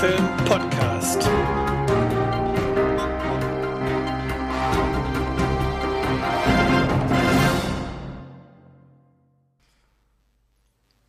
Film Podcast.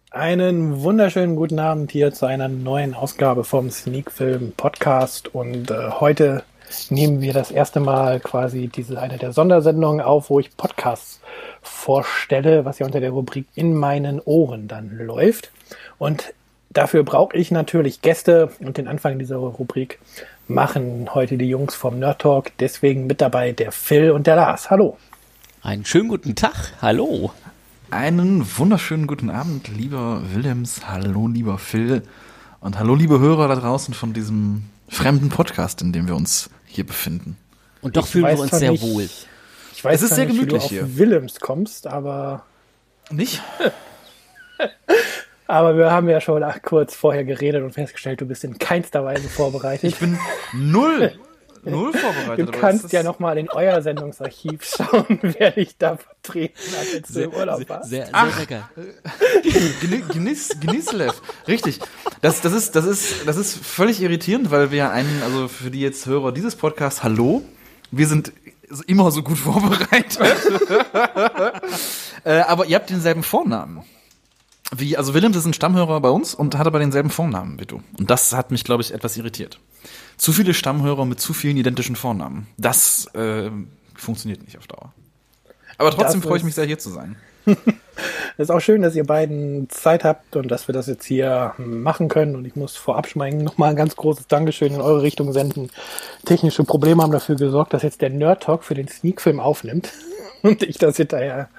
Einen wunderschönen guten Abend hier zu einer neuen Ausgabe vom Sneak Film Podcast und äh, heute nehmen wir das erste Mal quasi diese eine der Sondersendungen auf, wo ich Podcasts vorstelle, was ja unter der Rubrik in meinen Ohren dann läuft. Und dafür brauche ich natürlich Gäste und den Anfang dieser Rubrik machen heute die Jungs vom Nerd Talk. Deswegen mit dabei der Phil und der Lars. Hallo. Einen schönen guten Tag. Hallo. Einen wunderschönen guten Abend, lieber Willems. Hallo, lieber Phil. Und hallo, liebe Hörer da draußen von diesem fremden Podcast, in dem wir uns hier befinden. Und doch ich fühlen wir uns sehr nicht, wohl. Ich weiß, es ist sehr nicht, gemütlich wie du auf Willems kommst, aber. Nicht? aber wir haben ja schon kurz vorher geredet und festgestellt, du bist in keinster Weise vorbereitet. Ich bin null Null vorbereitet. Du kannst ja nochmal in euer Sendungsarchiv schauen, wer dich da vertreten hat, als du im Urlaub warst. Sehr, sehr, sehr lecker. Genieß, genieß Lev. Richtig. Das, das, ist, das, ist, das ist völlig irritierend, weil wir einen, also für die jetzt Hörer dieses Podcasts, hallo, wir sind immer so gut vorbereitet. äh, aber ihr habt denselben Vornamen. Wie, also Willem ist ein Stammhörer bei uns und hat aber denselben Vornamen wie du. Und das hat mich, glaube ich, etwas irritiert. Zu viele Stammhörer mit zu vielen identischen Vornamen. Das äh, funktioniert nicht auf Dauer. Aber trotzdem freue ich mich sehr, hier zu sein. Es ist auch schön, dass ihr beiden Zeit habt und dass wir das jetzt hier machen können. Und ich muss vorab schmecken, nochmal ein ganz großes Dankeschön in eure Richtung senden. Technische Probleme haben dafür gesorgt, dass jetzt der Nerd Talk für den Sneak-Film aufnimmt und ich das hinterher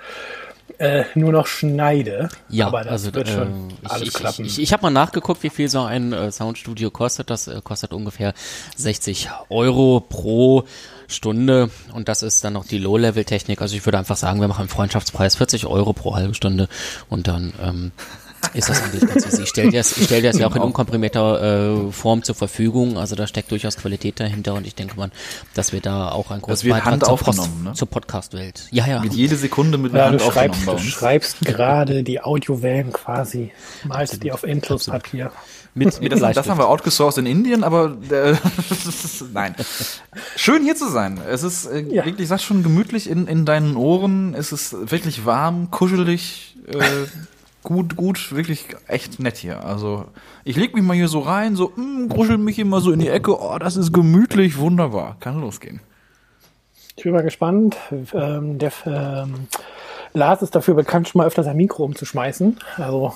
äh, nur noch schneide. Ja, aber das also, wird äh, schon ich, alles ich, klappen. Ich, ich, habe mal nachgeguckt, wie viel so ein äh, Soundstudio kostet. Das äh, kostet ungefähr 60 Euro pro Stunde und das ist dann noch die Low-Level-Technik. Also ich würde einfach sagen, wir machen einen Freundschaftspreis 40 Euro pro halbe Stunde und dann ähm, ist das eigentlich ganz easy. Ich stelle dir das, ich stell dir das ja auch in unkomprimierter äh, Form zur Verfügung. Also da steckt durchaus Qualität dahinter und ich denke mal, dass wir da auch ein großes Beitrag zur, Post, ne? zur Podcast-Welt. Ja, ja. Mit jede Sekunde mit ja, Hand du schreibst, aufgenommen du schreibst gerade die Audiowellen quasi, malst Absolut. die auf Endlospapier. Mit, mit das, das haben wir outgesourced in Indien, aber äh, nein. Schön hier zu sein. Es ist äh, Ja. wirklich, sag schon, gemütlich in, in deinen Ohren. Es ist wirklich warm, kuschelig, äh, gut, gut, wirklich echt nett hier. Also ich leg mich mal hier so rein, so mm, gruschel mich immer so in die Ecke. Oh, das ist gemütlich, wunderbar. Kann losgehen. Ich bin mal gespannt. Ähm, der ähm, Lars ist dafür bekannt, schon mal öfter sein Mikro umzuschmeißen. Also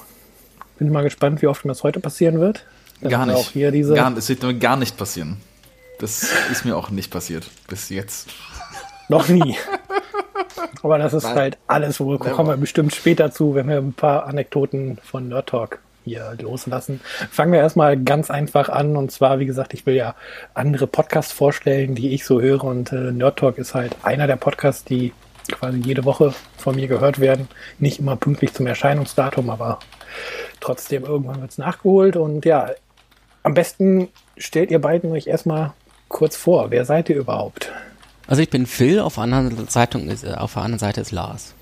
bin mal gespannt, wie oft mir das heute passieren wird. Dann Gar nicht. Auch hier diese Gar, es wird mir gar nicht passieren. Das ist mir auch nicht passiert. Bis jetzt. Noch nie. Aber das ist Nein. halt alles, wo Never. kommen wir bestimmt später zu, wenn wir ein paar Anekdoten von Nerd Talk hier loslassen. Fangen wir erstmal ganz einfach an. Und zwar, wie gesagt, ich will ja andere Podcasts vorstellen, die ich so höre. Und äh, Nerd Talk ist halt einer der Podcasts, die quasi jede Woche von mir gehört werden. Nicht immer pünktlich zum Erscheinungsdatum, aber trotzdem irgendwann wird es nachgeholt. Und ja, am besten stellt ihr beiden euch erstmal kurz vor. Wer seid ihr überhaupt? Also ich bin Phil, auf der anderen Seite ist, äh, auf der anderen Seite ist Lars.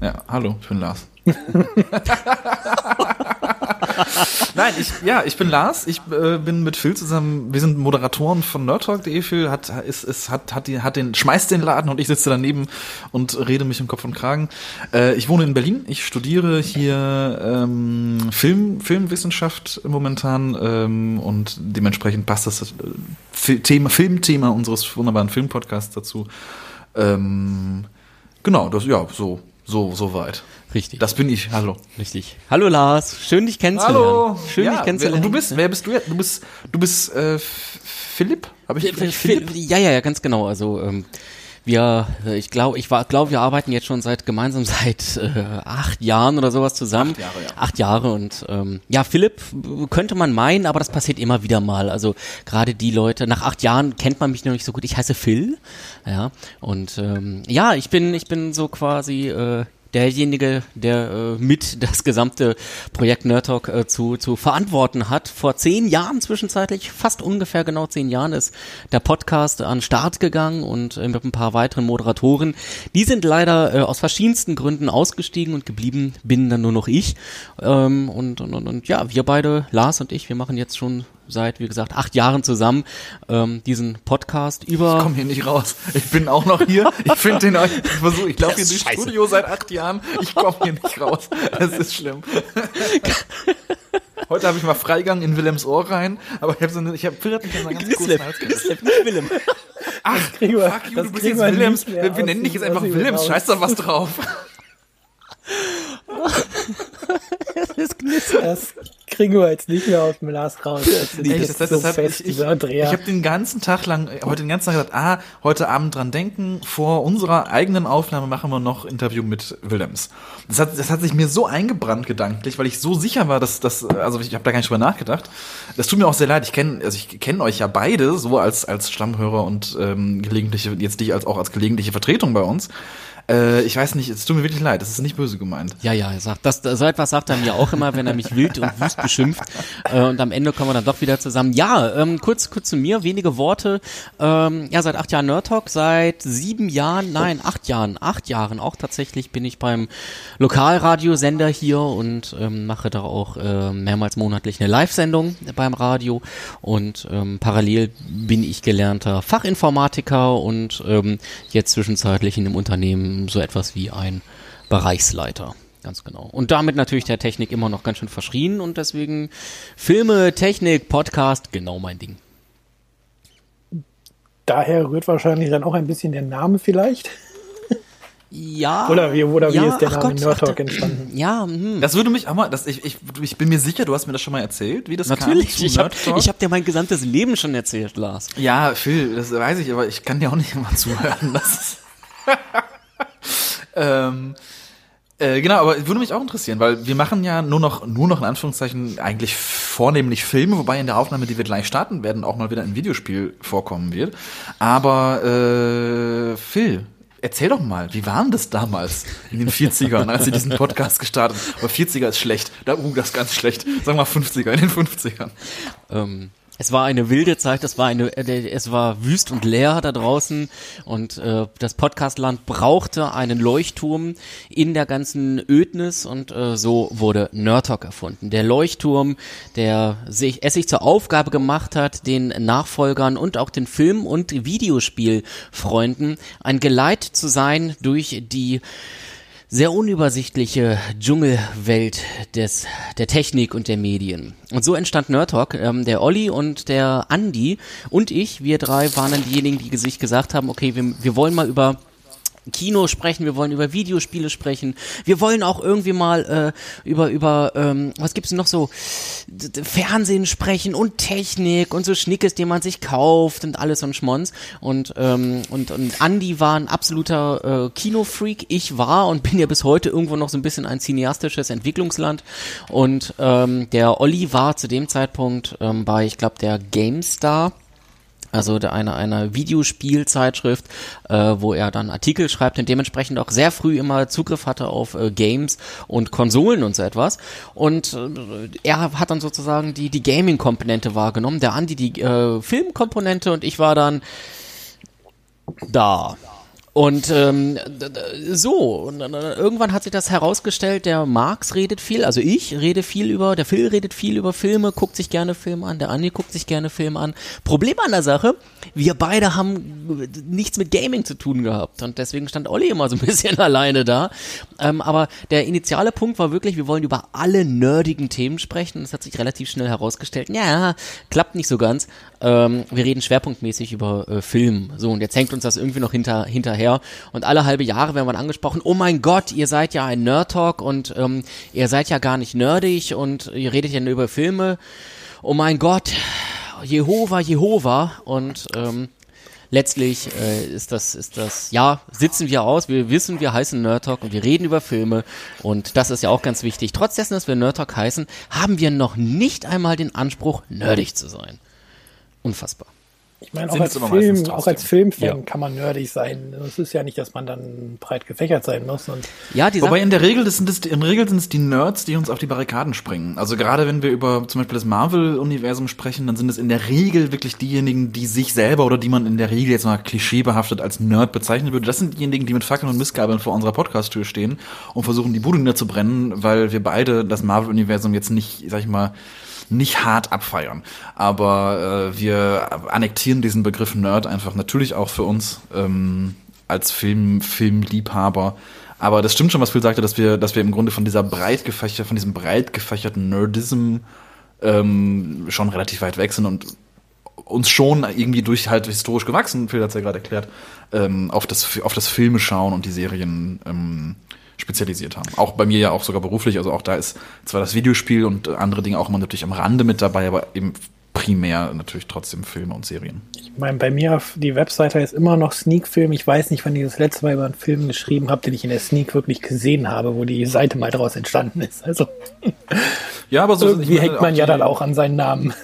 Ja, hallo, ich bin Lars. Nein, ich, ja, ich bin Lars. Ich äh, bin mit Phil zusammen. Wir sind Moderatoren von nerdtalk.de. Phil hat, ist, ist, hat, hat, die, hat den, schmeißt den Laden und ich sitze daneben und rede mich im Kopf und Kragen. Äh, ich wohne in Berlin. Ich studiere hier ähm, Film, Filmwissenschaft momentan ähm, und dementsprechend passt das äh, Thema, Filmthema unseres wunderbaren Filmpodcasts dazu. Ähm, genau, das, ja, so, so, so weit. Richtig. Das bin ich. Hallo. Richtig. Hallo Lars, schön dich kennenzulernen. Schön ja, dich kennenzulernen. und du bist, wer bist du jetzt? Du bist, du bist äh, Philipp? Habe ich Phil- Philipp? Phil- Ja, ja, ja, ganz genau. Also ähm, wir, äh, ich glaube, ich war, glaube, wir arbeiten jetzt schon seit gemeinsam seit äh, acht Jahren oder sowas zusammen. Acht Jahre, ja. Acht Jahre und ähm, ja, Philipp äh, könnte man meinen, aber das passiert immer wieder mal. Also gerade die Leute, nach acht Jahren kennt man mich noch nicht so gut. Ich heiße Phil, ja und ähm, ja, ich bin, ich bin so quasi äh, derjenige, der äh, mit das gesamte Projekt Nerd Talk äh, zu, zu verantworten hat. Vor zehn Jahren zwischenzeitlich, fast ungefähr genau zehn Jahren, ist der Podcast an Start gegangen und äh, mit ein paar weiteren Moderatoren. Die sind leider äh, aus verschiedensten Gründen ausgestiegen und geblieben bin dann nur noch ich. Ähm, und, und, und, und ja, wir beide, Lars und ich, wir machen jetzt schon seit, wie gesagt, acht Jahren zusammen ähm, diesen Podcast über. Ich komme hier nicht raus. Ich bin auch noch hier. Ich finde den euch. Ich versuche, ich laufe hier durchs Studio seit acht Jahren. Ich komme hier nicht raus. Es ist schlimm. Heute habe ich mal Freigang in Willems Ohr rein, aber ich habe so eine, ich habe Phil hat mich an ganz Hals Glislep, nicht Willem. Ach, kriegen wir- fuck you, das du bist jetzt Willems. Wir, wir nennen dich jetzt einfach Willems. Scheiß doch was drauf. Das Glislep. Das kriegen wir jetzt nicht mehr aus dem Lars raus. Das ist Echt, jetzt das, so das fest, ich ich, ich habe den ganzen Tag lang, äh, heute den ganzen Tag gedacht, ah, heute Abend dran denken, vor unserer eigenen Aufnahme machen wir noch Interview mit Willems. Das hat, das hat sich mir so eingebrannt gedanklich, weil ich so sicher war, dass das, also ich habe da gar nicht drüber nachgedacht. Das tut mir auch sehr leid. Ich kenne, also ich kenne euch ja beide so als als Stammhörer und ähm, gelegentliche, jetzt dich als auch als gelegentliche Vertretung bei uns. Äh, ich weiß nicht, es tut mir wirklich leid. Das ist nicht böse gemeint. Ja, ja, er sagt, das, so etwas sagt er mir auch immer, wenn er mich wild und wüst beschimpft. Äh, und am Ende kommen wir dann doch wieder zusammen. Ja, ähm, kurz, kurz zu mir, wenige Worte. Ähm, ja, seit acht Jahren Nerd Talk, seit sieben Jahren, nein, acht Jahren, acht Jahren auch tatsächlich bin ich beim Lokalradiosender hier und ähm, mache da auch äh, mehrmals monatlich eine Live-Sendung beim Radio. Und ähm, parallel bin ich gelernter Fachinformatiker und ähm, jetzt zwischenzeitlich in dem Unternehmen so etwas wie ein Bereichsleiter. Ganz genau. Und damit natürlich der Technik immer noch ganz schön verschrien und deswegen Filme, Technik, Podcast, genau mein Ding. Daher rührt wahrscheinlich dann auch ein bisschen der Name vielleicht. Ja. Oder wie, oder wie ja, ist der Name Gott, Nerd Talk entstanden? Ja, hm. Das würde mich auch mal, das, ich, ich, ich bin mir sicher, du hast mir das schon mal erzählt, wie das natürlich. kam. Ich habe hab dir mein gesamtes Leben schon erzählt, Lars. Ja, Phil, das weiß ich, aber ich kann dir auch nicht immer zuhören. Das ist ähm, äh, genau, aber würde mich auch interessieren, weil wir machen ja nur noch, nur noch in Anführungszeichen eigentlich vornehmlich Filme, wobei in der Aufnahme, die wir gleich starten werden, auch mal wieder ein Videospiel vorkommen wird. Aber äh, Phil, erzähl doch mal, wie war denn das damals in den 40ern, als ihr diesen Podcast gestartet habt? Aber 40er ist schlecht. Da, uh, das ist ganz schlecht. Wir mal 50er, in den 50ern. Ähm, es war eine wilde Zeit, es war eine, äh, es war wüst und leer da draußen und äh, das Podcastland brauchte einen Leuchtturm in der ganzen Ödnis und äh, so wurde Nerd Talk erfunden. Der Leuchtturm, der sich, es sich zur Aufgabe gemacht hat, den Nachfolgern und auch den Film- und Videospielfreunden ein Geleit zu sein durch die sehr unübersichtliche Dschungelwelt des, der Technik und der Medien. Und so entstand Nerd Talk. Ähm, der Olli und der Andi und ich, wir drei waren dann diejenigen, die sich gesagt haben, okay, wir, wir wollen mal über Kino sprechen, wir wollen über Videospiele sprechen, wir wollen auch irgendwie mal äh, über über ähm, was gibt's denn noch so? Fernsehen sprechen und Technik und so Schnickes, den man sich kauft und alles und Schmons. Und ähm, und und Andy war ein absoluter äh, Kinofreak, ich war und bin ja bis heute irgendwo noch so ein bisschen ein cineastisches Entwicklungsland. Und ähm, der Olli war zu dem Zeitpunkt ähm, bei ich glaube der GameStar also der eine einer Videospielzeitschrift, äh, wo er dann Artikel schreibt und dementsprechend auch sehr früh immer Zugriff hatte auf äh, Games und Konsolen und so etwas. Und äh, er hat dann sozusagen die die Gaming-Komponente wahrgenommen, der Andi die äh, Filmkomponente und ich war dann da. Und ähm, so, und dann, irgendwann hat sich das herausgestellt, der Marx redet viel, also ich rede viel über, der Phil redet viel über Filme, guckt sich gerne Filme an, der Andi guckt sich gerne Filme an. Problem an der Sache, wir beide haben nichts mit Gaming zu tun gehabt und deswegen stand Olli immer so ein bisschen alleine da. Ähm, aber der initiale Punkt war wirklich, wir wollen über alle nerdigen Themen sprechen und es hat sich relativ schnell herausgestellt, ja, klappt nicht so ganz. Ähm, wir reden schwerpunktmäßig über äh, Film. So, und jetzt hängt uns das irgendwie noch hinter, hinterher. Und alle halbe Jahre werden wir angesprochen, oh mein Gott, ihr seid ja ein Nerd-Talk und ähm, ihr seid ja gar nicht nerdig und ihr redet ja nur über Filme. Oh mein Gott, Jehova, Jehova. Und ähm, letztlich äh, ist das, ist das, ja, sitzen wir aus, wir wissen, wir heißen Nerd Talk und wir reden über Filme und das ist ja auch ganz wichtig. Trotz dessen, dass wir Nerd Talk heißen, haben wir noch nicht einmal den Anspruch, nerdig zu sein. Unfassbar. Ich meine, auch als Film, auch als Filmfan Ja. kann man nerdig sein. Es ist ja nicht, dass man dann breit gefächert sein muss. Und Ja, die Wobei in der Regel, das sind es, in der Regel sind es die Nerds, die uns auf die Barrikaden springen. Also gerade wenn wir über zum Beispiel das Marvel-Universum sprechen, dann sind es in der Regel wirklich diejenigen, die sich selber oder die man in der Regel jetzt mal klischeebehaftet als Nerd bezeichnen würde. Das sind diejenigen, die mit Fackeln und Missgabeln vor unserer Podcast-Tür stehen und versuchen, die Bude niederzubrennen, weil wir beide das Marvel-Universum jetzt nicht, sag ich mal, nicht hart abfeiern. Aber äh, wir annektieren diesen Begriff Nerd einfach natürlich auch für uns ähm, als Film, Filmliebhaber. Aber das stimmt schon, was Phil sagte, dass wir, dass wir im Grunde von dieser breit gefächerten, von diesem breit gefächerten Nerdism ähm, schon relativ weit weg sind und uns schon irgendwie durch halt historisch gewachsen, Phil hat es ja gerade erklärt, ähm, auf, das, auf das Filme schauen und die Serien ähm, spezialisiert haben. Auch bei mir ja auch sogar beruflich, also auch da ist zwar das Videospiel und andere Dinge auch immer natürlich am Rande mit dabei, aber eben primär natürlich trotzdem Filme und Serien. Ich meine, bei mir auf die Webseite ist immer noch Sneak-Film. Ich weiß nicht, wann ich das letzte Mal über einen Film geschrieben habe, den ich in der Sneak wirklich gesehen habe, wo die Seite mal daraus entstanden ist. Also ja, aber so irgendwie hängt man ja dann auch an seinen Namen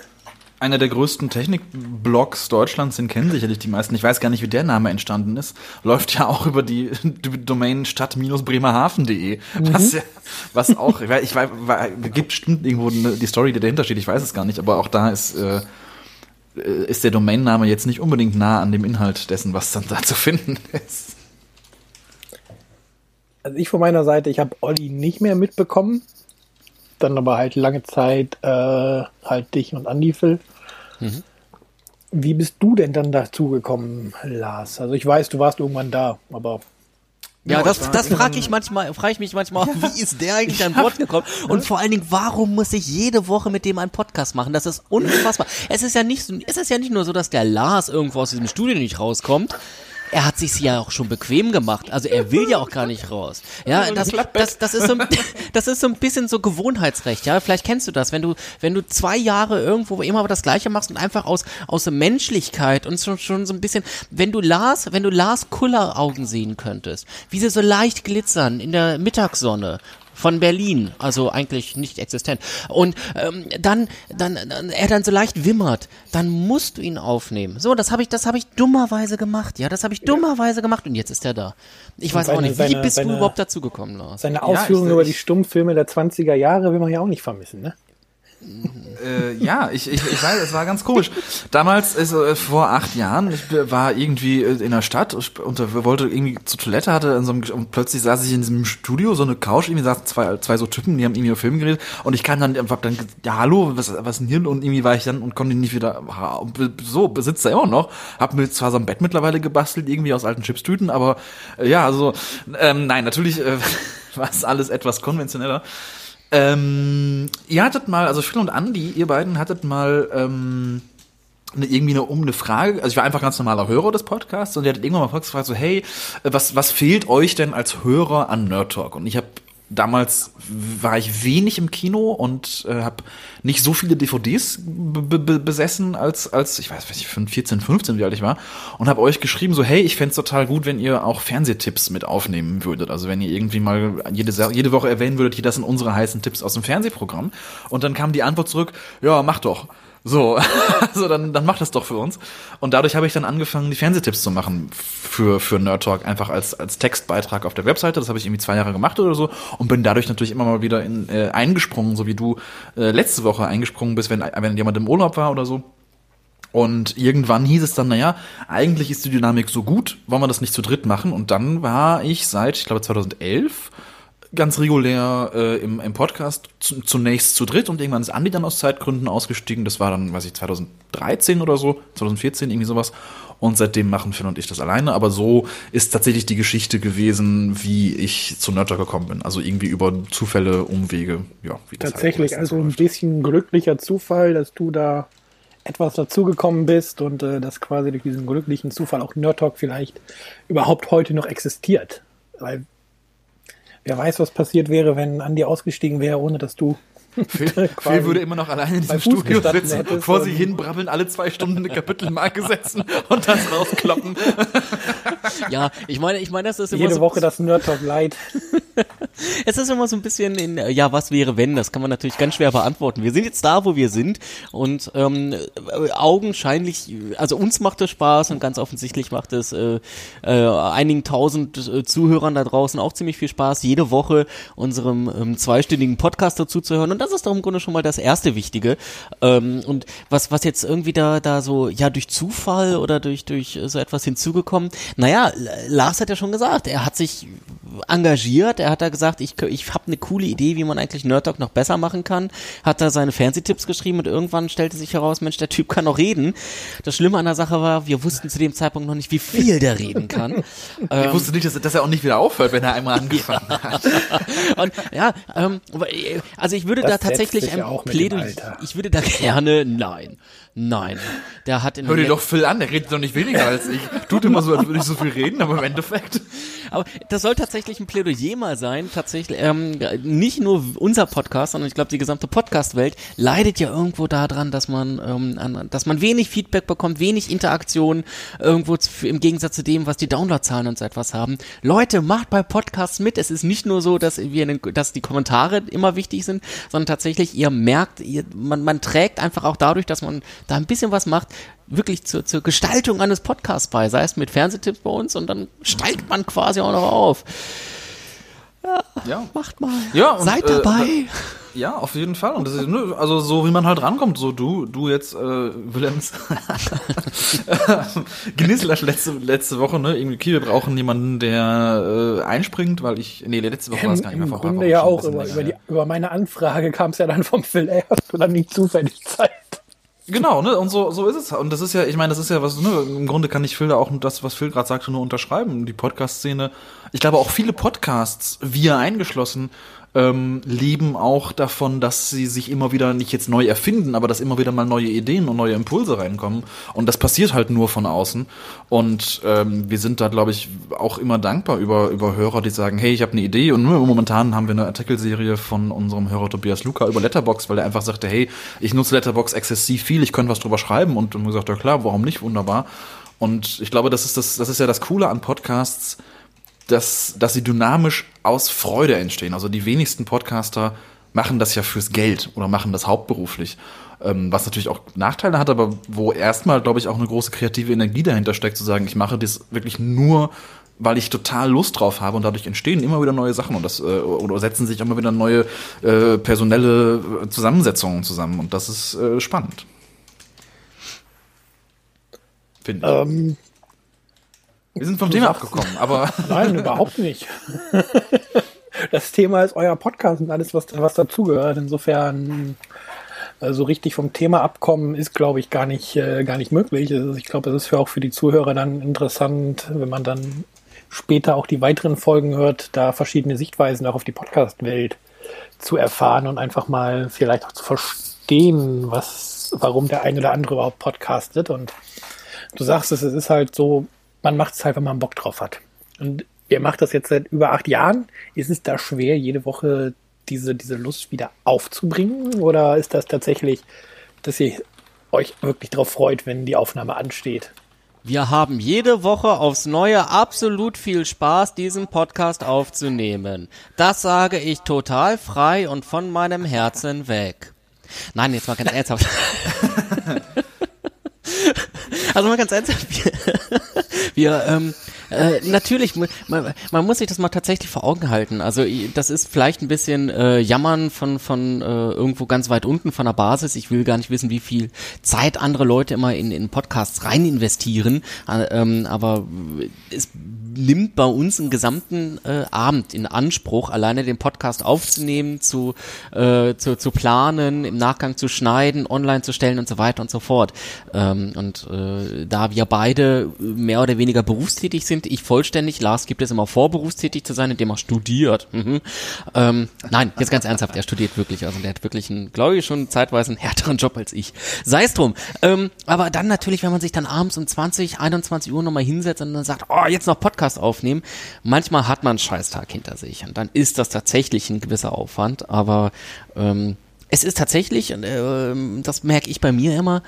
einer der größten Technikblogs Deutschlands, den kennen sicherlich die meisten. Ich weiß gar nicht, wie der Name entstanden ist. Läuft ja auch über die, Domain stadt-bremerhaven.de. Mhm. Was, ja, was auch, ich weiß, ich weiß, gibt bestimmt irgendwo die Story, die dahinter steht. Ich weiß es gar nicht, aber auch da ist, äh, ist der Domainname jetzt nicht unbedingt nah an dem Inhalt dessen, was dann da zu finden ist. Also ich von meiner Seite, ich habe Olli nicht mehr mitbekommen dann aber halt lange Zeit äh, halt dich und Andi Phil. Mhm. Wie bist du denn dann dazu gekommen, Lars? Also ich weiß, du warst irgendwann da, aber ja, das, das frage ich manchmal, frage ich mich manchmal, wie ist der eigentlich an Bord gekommen? Und vor allen Dingen, warum muss ich jede Woche mit dem einen Podcast machen? Das ist unfassbar. Es ist ja nicht, es ist ja nicht nur so, dass der Lars irgendwo aus diesem Studio nicht rauskommt er hat sich ja auch schon bequem gemacht. Also er will ja auch gar nicht raus. Ja, das, das, das, ist so, das ist so ein bisschen so Gewohnheitsrecht. Ja, vielleicht kennst du das, wenn du, wenn du zwei Jahre irgendwo immer das Gleiche machst und einfach aus, aus der Menschlichkeit und schon, schon so ein bisschen, wenn du Lars, wenn du Lars Kuller Augen sehen könntest, wie sie so leicht glitzern in der Mittagssonne von Berlin, also eigentlich nicht existent. Und ähm, dann, dann, dann, er dann so leicht wimmert, dann musst du ihn aufnehmen. So, das habe ich, das habe ich dummerweise gemacht. Ja, das habe ich dummerweise gemacht und jetzt ist er da. Ich weiß seine, auch nicht, wie seine, bist seine, du überhaupt dazu gekommen, Lars? Seine Ausführungen ja, über die Stummfilme der 20er Jahre will man ja auch nicht vermissen, ne? Äh, ja, ich, ich, ich weiß, es war ganz komisch. Damals, also, äh, vor acht Jahren, ich war irgendwie äh, in der Stadt und wollte irgendwie zur Toilette, hatte in so einem, und plötzlich saß ich in diesem Studio, so eine Couch, irgendwie saßen zwei, zwei so Typen, die haben irgendwie über Film geredet und ich kam dann, hab dann, ja, hallo, was, was denn hier? Und irgendwie war ich dann und konnte nicht wieder, so, besitzt er immer noch, hab mir zwar so ein Bett mittlerweile gebastelt, irgendwie aus alten Chipstüten, aber, äh, ja, also, ähm, nein, natürlich, äh, war es alles etwas konventioneller. Ähm, ihr hattet mal, also Phil und Andy, ihr beiden hattet mal ähm, eine, irgendwie eine, um eine Frage, also ich war einfach ganz normaler Hörer des Podcasts und ihr hattet irgendwann mal gefragt, so, hey, was, was fehlt euch denn als Hörer an Nerd Talk? Und ich habe damals war ich wenig im Kino und äh, habe nicht so viele DVDs besessen als als ich weiß, ich 14, 15 wie alt ich war und habe euch geschrieben so hey, ich fände total gut, wenn ihr auch Fernsehtipps mit aufnehmen würdet. Also wenn ihr irgendwie mal jede jede Woche erwähnen würdet, hier das sind unsere heißen Tipps aus dem Fernsehprogramm und dann kam die Antwort zurück, ja, mach doch. So, also dann, dann mach das doch für uns. Und dadurch habe ich dann angefangen, die Fernsehtipps zu machen für, für Nerd Talk, einfach als, als Textbeitrag auf der Webseite. Das habe ich irgendwie zwei Jahre gemacht oder so und bin dadurch natürlich immer mal wieder in, äh, eingesprungen, so wie du äh, letzte Woche eingesprungen bist, wenn, wenn jemand im Urlaub war oder so. Und irgendwann hieß es dann, naja, eigentlich ist die Dynamik so gut, wollen wir das nicht zu dritt machen? Und dann war ich seit, ich glaube, 2011 ganz regulär äh, im, im Podcast zu, zunächst zu dritt und irgendwann ist Andi dann aus Zeitgründen ausgestiegen. Das war dann, weiß ich, 2013 oder so, 2014, irgendwie sowas. Und seitdem machen Finn und ich das alleine. Aber so ist tatsächlich die Geschichte gewesen, wie ich zu Nerdtalk gekommen bin. Also irgendwie über Zufälle, Umwege, ja. Wie das halt tatsächlich, halt also ein bisschen glücklicher Zufall, dass du da etwas dazugekommen bist und äh, dass quasi durch diesen glücklichen Zufall auch Nerdtalk vielleicht überhaupt heute noch existiert. Weil Wer weiß, was passiert wäre, wenn Andi ausgestiegen wäre, ohne dass du. Phil, Phil würde immer noch alleine in diesem Studio sitzen, vor sich hin brabbeln, alle zwei Stunden eine Kapitelmarke setzen und das rauskloppen. Ja, ich meine, ich meine, das ist immer Jede so, Woche das Nerd Talk Light. es ist immer so ein bisschen in, ja, was wäre wenn? Das kann man natürlich ganz schwer beantworten. Wir sind jetzt da, wo wir sind und ähm, augenscheinlich, also uns macht es Spaß und ganz offensichtlich macht es äh, äh, einigen tausend äh, Zuhörern da draußen auch ziemlich viel Spaß, jede Woche unserem ähm, zweistündigen Podcast dazu zu hören und das ist doch im Grunde schon mal das erste Wichtige. Ähm, und was, was jetzt irgendwie da, da so, ja, durch Zufall oder durch, durch so etwas hinzugekommen, naja, Lars hat ja schon gesagt, er hat sich engagiert. Er hat da gesagt, ich, ich habe eine coole Idee, wie man eigentlich Nerd Talk noch besser machen kann. Hat da seine Fernsehtipps geschrieben und irgendwann stellte sich heraus, Mensch, der Typ kann noch reden. Das Schlimme an der Sache war, wir wussten zu dem Zeitpunkt noch nicht, wie viel der reden kann. ich ähm, wusste nicht, dass, dass, er auch nicht wieder aufhört, wenn er einmal angefangen hat. und ja, ähm, also ich würde das da tatsächlich ein Plädoyer, ich würde da gerne, nein, Nein. Der hat in Hör dir doch Phil an, der redet doch nicht weniger als ich. Tut immer so, als würde ich so viel reden, aber im Endeffekt. Aber das soll tatsächlich ein Plädoyer mal sein. Tatsächlich, ähm, nicht nur unser Podcast, sondern ich glaube, die gesamte Podcast-Welt leidet ja irgendwo daran, dass man, ähm, an, dass man wenig Feedback bekommt, wenig Interaktion, irgendwo zu, im Gegensatz zu dem, was die Downloadzahlen und so etwas haben. Leute, macht bei Podcasts mit. Es ist nicht nur so, dass wir, dass die Kommentare immer wichtig sind, sondern tatsächlich, ihr merkt, ihr, man, man trägt einfach auch dadurch, dass man da ein bisschen was macht, wirklich zur, zur Gestaltung eines Podcasts bei, sei es mit Fernsehtipps bei uns und dann steigt man quasi auch noch auf. Ja, ja. macht mal. Ja, und, Seid dabei. Äh, ja, auf jeden Fall. Und das ist, ne, also so wie man halt rankommt, so du, du jetzt, äh, Willems, Gnisslash letzte, letzte Woche, ne, irgendwie, okay, wir brauchen jemanden, der äh, einspringt, weil ich, nee, letzte Woche war es gar nicht mehr vorbei. Grunde ja auch, über, über, die, über meine Anfrage kam es ja dann vom Phil, hast du dann nicht zufällig Zeit? Genau, ne? Und so, so ist es. Und das ist ja, ich meine, das ist ja was, ne? Im Grunde kann ich Phil da auch das, was Phil gerade sagte, nur unterschreiben. Die Podcast-Szene. Ich glaube auch viele Podcasts, wir eingeschlossen, ähm, leben auch davon, dass sie sich immer wieder nicht jetzt neu erfinden, aber dass immer wieder mal neue Ideen und neue Impulse reinkommen. Und das passiert halt nur von außen. Und ähm, wir sind da, glaube ich, auch immer dankbar über, über Hörer, die sagen, hey, ich habe eine Idee. Und momentan haben wir eine Artikelserie von unserem Hörer Tobias Luca über Letterbox, weil er einfach sagte, hey, ich nutze Letterbox exzessiv viel, ich könnte was drüber schreiben. Und dann gesagt, ja klar, warum nicht? Wunderbar. Und ich glaube, das ist das, das ist ja das Coole an Podcasts dass, dass sie dynamisch aus Freude entstehen. Also die wenigsten Podcaster machen das ja fürs Geld oder machen das hauptberuflich. Ähm, was natürlich auch Nachteile hat, aber wo erstmal, glaube ich, auch eine große kreative Energie dahinter steckt, zu sagen, ich mache das wirklich nur, weil ich total Lust drauf habe und dadurch entstehen immer wieder neue Sachen und das äh, oder setzen sich immer wieder neue äh, personelle Zusammensetzungen zusammen und das ist äh, spannend. Finde ich. Ähm, wir sind vom Thema abgekommen, aber. Nein, überhaupt nicht. Das Thema ist euer Podcast und alles, was, was dazugehört. Insofern, so also richtig vom Thema abkommen ist, glaube ich, gar nicht, äh, gar nicht möglich. Also ich glaube, es ist für auch für die Zuhörer dann interessant, wenn man dann später auch die weiteren Folgen hört, da verschiedene Sichtweisen auch auf die Podcast-Welt zu erfahren und einfach mal vielleicht auch zu verstehen, was, warum der eine oder andere überhaupt podcastet. Und du sagst es, es ist halt so, man macht es halt, wenn man Bock drauf hat. Und ihr macht das jetzt seit über acht Jahren. Ist es da schwer, jede Woche diese, diese Lust wieder aufzubringen? Oder ist das tatsächlich, dass ihr euch wirklich darauf freut, wenn die Aufnahme ansteht? Wir haben jede Woche aufs Neue absolut viel Spaß, diesen Podcast aufzunehmen. Das sage ich total frei und von meinem Herzen weg. Nein, jetzt mal ganz ernsthaft. also mal ganz ernsthaft. Wir, ähm, äh, natürlich, man, man muss sich das mal tatsächlich vor Augen halten. Also das ist vielleicht ein bisschen äh, Jammern von, von äh, irgendwo ganz weit unten von der Basis. Ich will gar nicht wissen, wie viel Zeit andere Leute immer in, in Podcasts rein investieren. Äh, ähm, aber es nimmt bei uns einen gesamten äh, Abend in Anspruch, alleine den Podcast aufzunehmen, zu, äh, zu, zu planen, im Nachgang zu schneiden, online zu stellen und so weiter und so fort. Ähm, und äh, da wir beide mehr oder weniger berufstätig sind, ich vollständig, Lars gibt es immer vor, berufstätig zu sein, indem er studiert. Mhm. Ähm, nein, jetzt ganz ernsthaft, er studiert wirklich. Also der hat wirklich einen, glaube ich, schon zeitweise einen härteren Job als ich. Sei es drum. Ähm, aber dann natürlich, wenn man sich dann abends um 20, 21 Uhr nochmal hinsetzt und dann sagt, oh, jetzt noch Podcast aufnehmen, manchmal hat man einen Scheißtag hinter sich. Und dann ist das tatsächlich ein gewisser Aufwand, aber ähm, es ist tatsächlich, äh, das merke ich bei mir immer,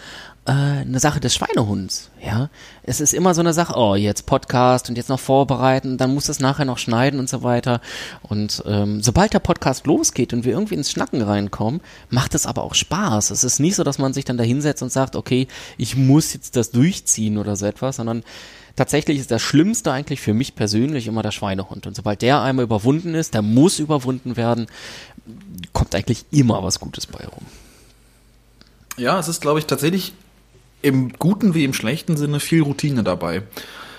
äh, eine Sache des Schweinehunds. Ja, es ist immer so eine Sache. Oh, jetzt Podcast und jetzt noch vorbereiten, dann muss es nachher noch schneiden und so weiter. Und ähm, sobald der Podcast losgeht und wir irgendwie ins Schnacken reinkommen, macht es aber auch Spaß. Es ist nicht so, dass man sich dann da hinsetzt und sagt, okay, ich muss jetzt das durchziehen oder so etwas, sondern tatsächlich ist das Schlimmste eigentlich für mich persönlich immer der Schweinehund. Und sobald der einmal überwunden ist, der muss überwunden werden, kommt eigentlich immer was Gutes bei rum. Ja, es ist, glaube ich, tatsächlich im guten wie im schlechten Sinne viel Routine dabei.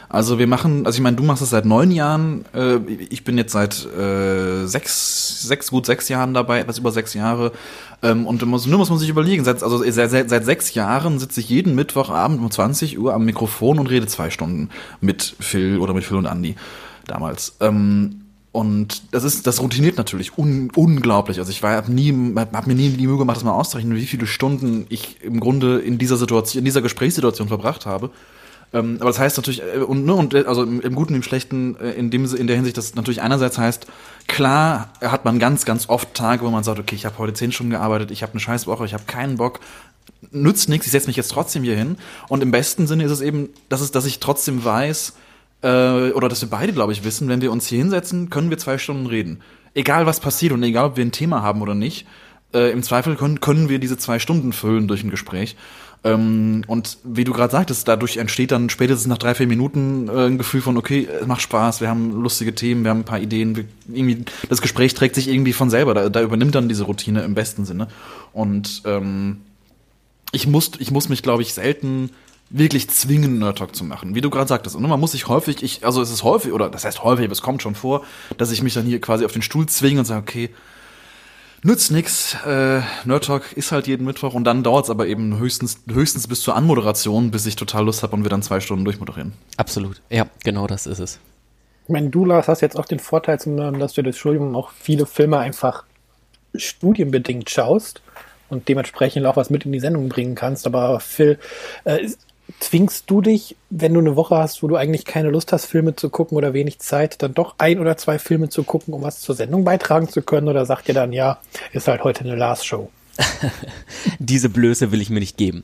Also wir machen, also ich meine, du machst es seit neun Jahren, äh, ich bin jetzt seit äh, sechs, sechs, gut sechs Jahren dabei, etwas über sechs Jahre. Ähm, und muss, nur muss man sich überlegen, seit, also seit, seit, seit sechs Jahren sitze ich jeden Mittwochabend um 20 Uhr am Mikrofon und rede zwei Stunden mit Phil oder mit Phil und Andy damals. Ähm, und das ist, das routiniert natürlich un, unglaublich. Also ich war hab nie, hab mir nie die Mühe gemacht, das mal auszurechnen, wie viele Stunden ich im Grunde in dieser Situation, in dieser Gesprächssituation verbracht habe. Ähm, aber das heißt natürlich, äh, und, ne, und also im, im Guten, im Schlechten, äh, in dem in der Hinsicht, dass natürlich einerseits heißt, klar hat man ganz, ganz oft Tage, wo man sagt, okay, ich habe heute zehn Stunden gearbeitet, ich habe eine scheiß Woche, ich habe keinen Bock, nützt nichts, ich setze mich jetzt trotzdem hier hin. Und im besten Sinne ist es eben, dass es, dass ich trotzdem weiß, äh, oder dass wir beide, glaube ich, wissen, wenn wir uns hier hinsetzen, können wir zwei Stunden reden. Egal was passiert und egal, ob wir ein Thema haben oder nicht, äh, im Zweifel können, können wir diese zwei Stunden füllen durch ein Gespräch. Ähm, und wie du gerade sagtest, dadurch entsteht dann spätestens nach drei, vier Minuten äh, ein Gefühl von, okay, es macht Spaß, wir haben lustige Themen, wir haben ein paar Ideen, wir, irgendwie, das Gespräch trägt sich irgendwie von selber, da, da übernimmt dann diese Routine im besten Sinne. Und ähm, ich muss, ich muss mich, glaube ich, selten wirklich zwingen, Nerd Talk zu machen. Wie du gerade sagtest. Und man muss sich häufig, ich, also es ist häufig, oder das heißt häufig, aber es kommt schon vor, dass ich mich dann hier quasi auf den Stuhl zwinge und sage, okay, Nützt nix. Äh, Nerd Talk ist halt jeden Mittwoch und dann dauert es aber eben höchstens, höchstens bis zur Anmoderation, bis ich total Lust habe und wir dann zwei Stunden durchmoderieren. Absolut. Ja, genau das ist es. Ich meine, du, Lars, hast jetzt auch den Vorteil, dass du das Studium auch viele Filme einfach studienbedingt schaust und dementsprechend auch was mit in die Sendung bringen kannst. Aber Phil, äh, zwingst du dich, wenn du eine Woche hast, wo du eigentlich keine Lust hast, Filme zu gucken oder wenig Zeit, dann doch ein oder zwei Filme zu gucken, um was zur Sendung beitragen zu können? Oder sagt ihr dann, ja, ist halt heute eine Last-Show? Diese Blöße will ich mir nicht geben.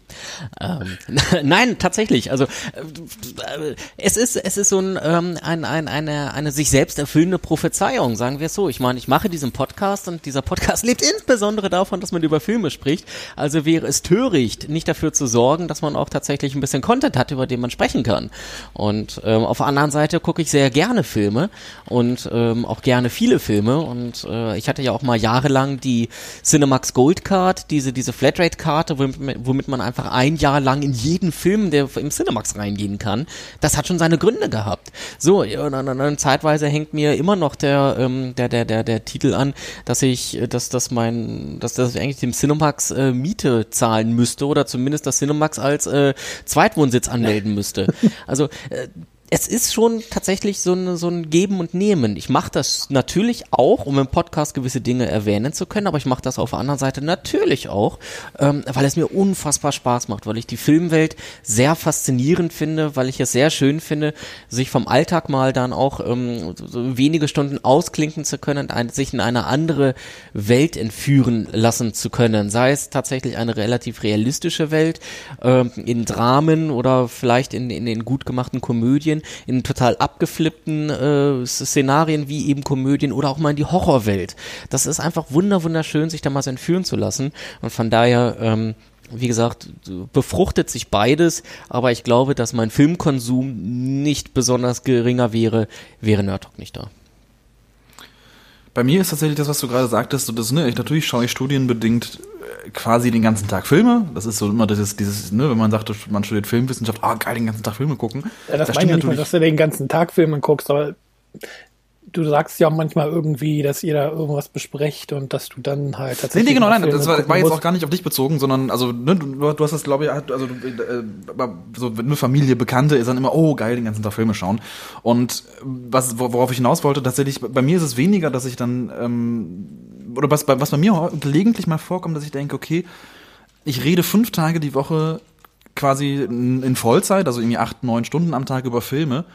Ähm, nein, tatsächlich. Also äh, es ist es ist so ein, ähm, ein, ein eine eine sich selbst erfüllende Prophezeiung, sagen wir es so. Ich meine, ich mache diesen Podcast und dieser Podcast lebt insbesondere davon, dass man über Filme spricht. Also wäre es töricht, nicht dafür zu sorgen, dass man auch tatsächlich ein bisschen Content hat, über den man sprechen kann. Und ähm, auf der anderen Seite gucke ich sehr gerne Filme und ähm, auch gerne viele Filme. Und äh, ich hatte ja auch mal jahrelang die Cinemax Gold Card Card, diese, diese Flatrate-Karte, womit, womit man einfach ein Jahr lang in jeden Film, der im Cinemax reingehen kann, das hat schon seine Gründe gehabt. So, und dann, dann zeitweise hängt mir immer noch der, ähm, der, der, der, der Titel an, dass ich, dass, dass mein, dass, dass ich eigentlich dem Cinemax äh, Miete zahlen müsste oder zumindest das Cinemax als äh, Zweitwohnsitz anmelden müsste. Also äh, es ist schon tatsächlich so ein, so ein Geben und Nehmen. Ich mache das natürlich auch, um im Podcast gewisse Dinge erwähnen zu können, aber ich mache das auf der anderen Seite natürlich auch, ähm, weil es mir unfassbar Spaß macht, weil ich die Filmwelt sehr faszinierend finde, weil ich es sehr schön finde, sich vom Alltag mal dann auch ähm, so wenige Stunden ausklinken zu können, ein, sich in eine andere Welt entführen lassen zu können. Sei es tatsächlich eine relativ realistische Welt, ähm, in Dramen oder vielleicht in, in, in gut gemachten Komödien, Komödien, in total abgeflippten äh, Szenarien wie eben Komödien oder auch mal in die Horrorwelt. Das ist einfach wunder wunderschön, sich da mal so entführen zu lassen. Und von daher, ähm, wie gesagt, befruchtet sich beides, aber ich glaube, dass mein Filmkonsum nicht besonders geringer wäre, wäre Nerd Talk nicht da. Bei mir ist tatsächlich das, was du gerade sagtest, so das, ne, ich, natürlich schaue ich studienbedingt quasi den ganzen Tag Filme. Das ist so immer dieses, dieses ne, wenn man sagt, man studiert Filmwissenschaft, ah, geil, den ganzen Tag Filme gucken. Ja, das, das meine ich nicht mal, dass du den ganzen Tag Filme guckst, aber du sagst ja auch manchmal irgendwie, dass ihr da irgendwas besprecht und dass du dann halt tatsächlich. Nee, nee, genau, nein, das war, war, jetzt auch gar nicht auf dich bezogen, sondern also ne, du, du hast das, glaube ich, also äh, so eine Familie, Bekannte ist dann immer, oh geil, den ganzen Tag Filme schauen. Und was, worauf ich hinaus wollte, tatsächlich, bei mir ist es weniger, dass ich dann ähm, oder was, was bei mir gelegentlich mal vorkommt, dass ich denke, okay, ich rede fünf Tage die Woche quasi in Vollzeit, also irgendwie acht, neun Stunden am Tag über Filme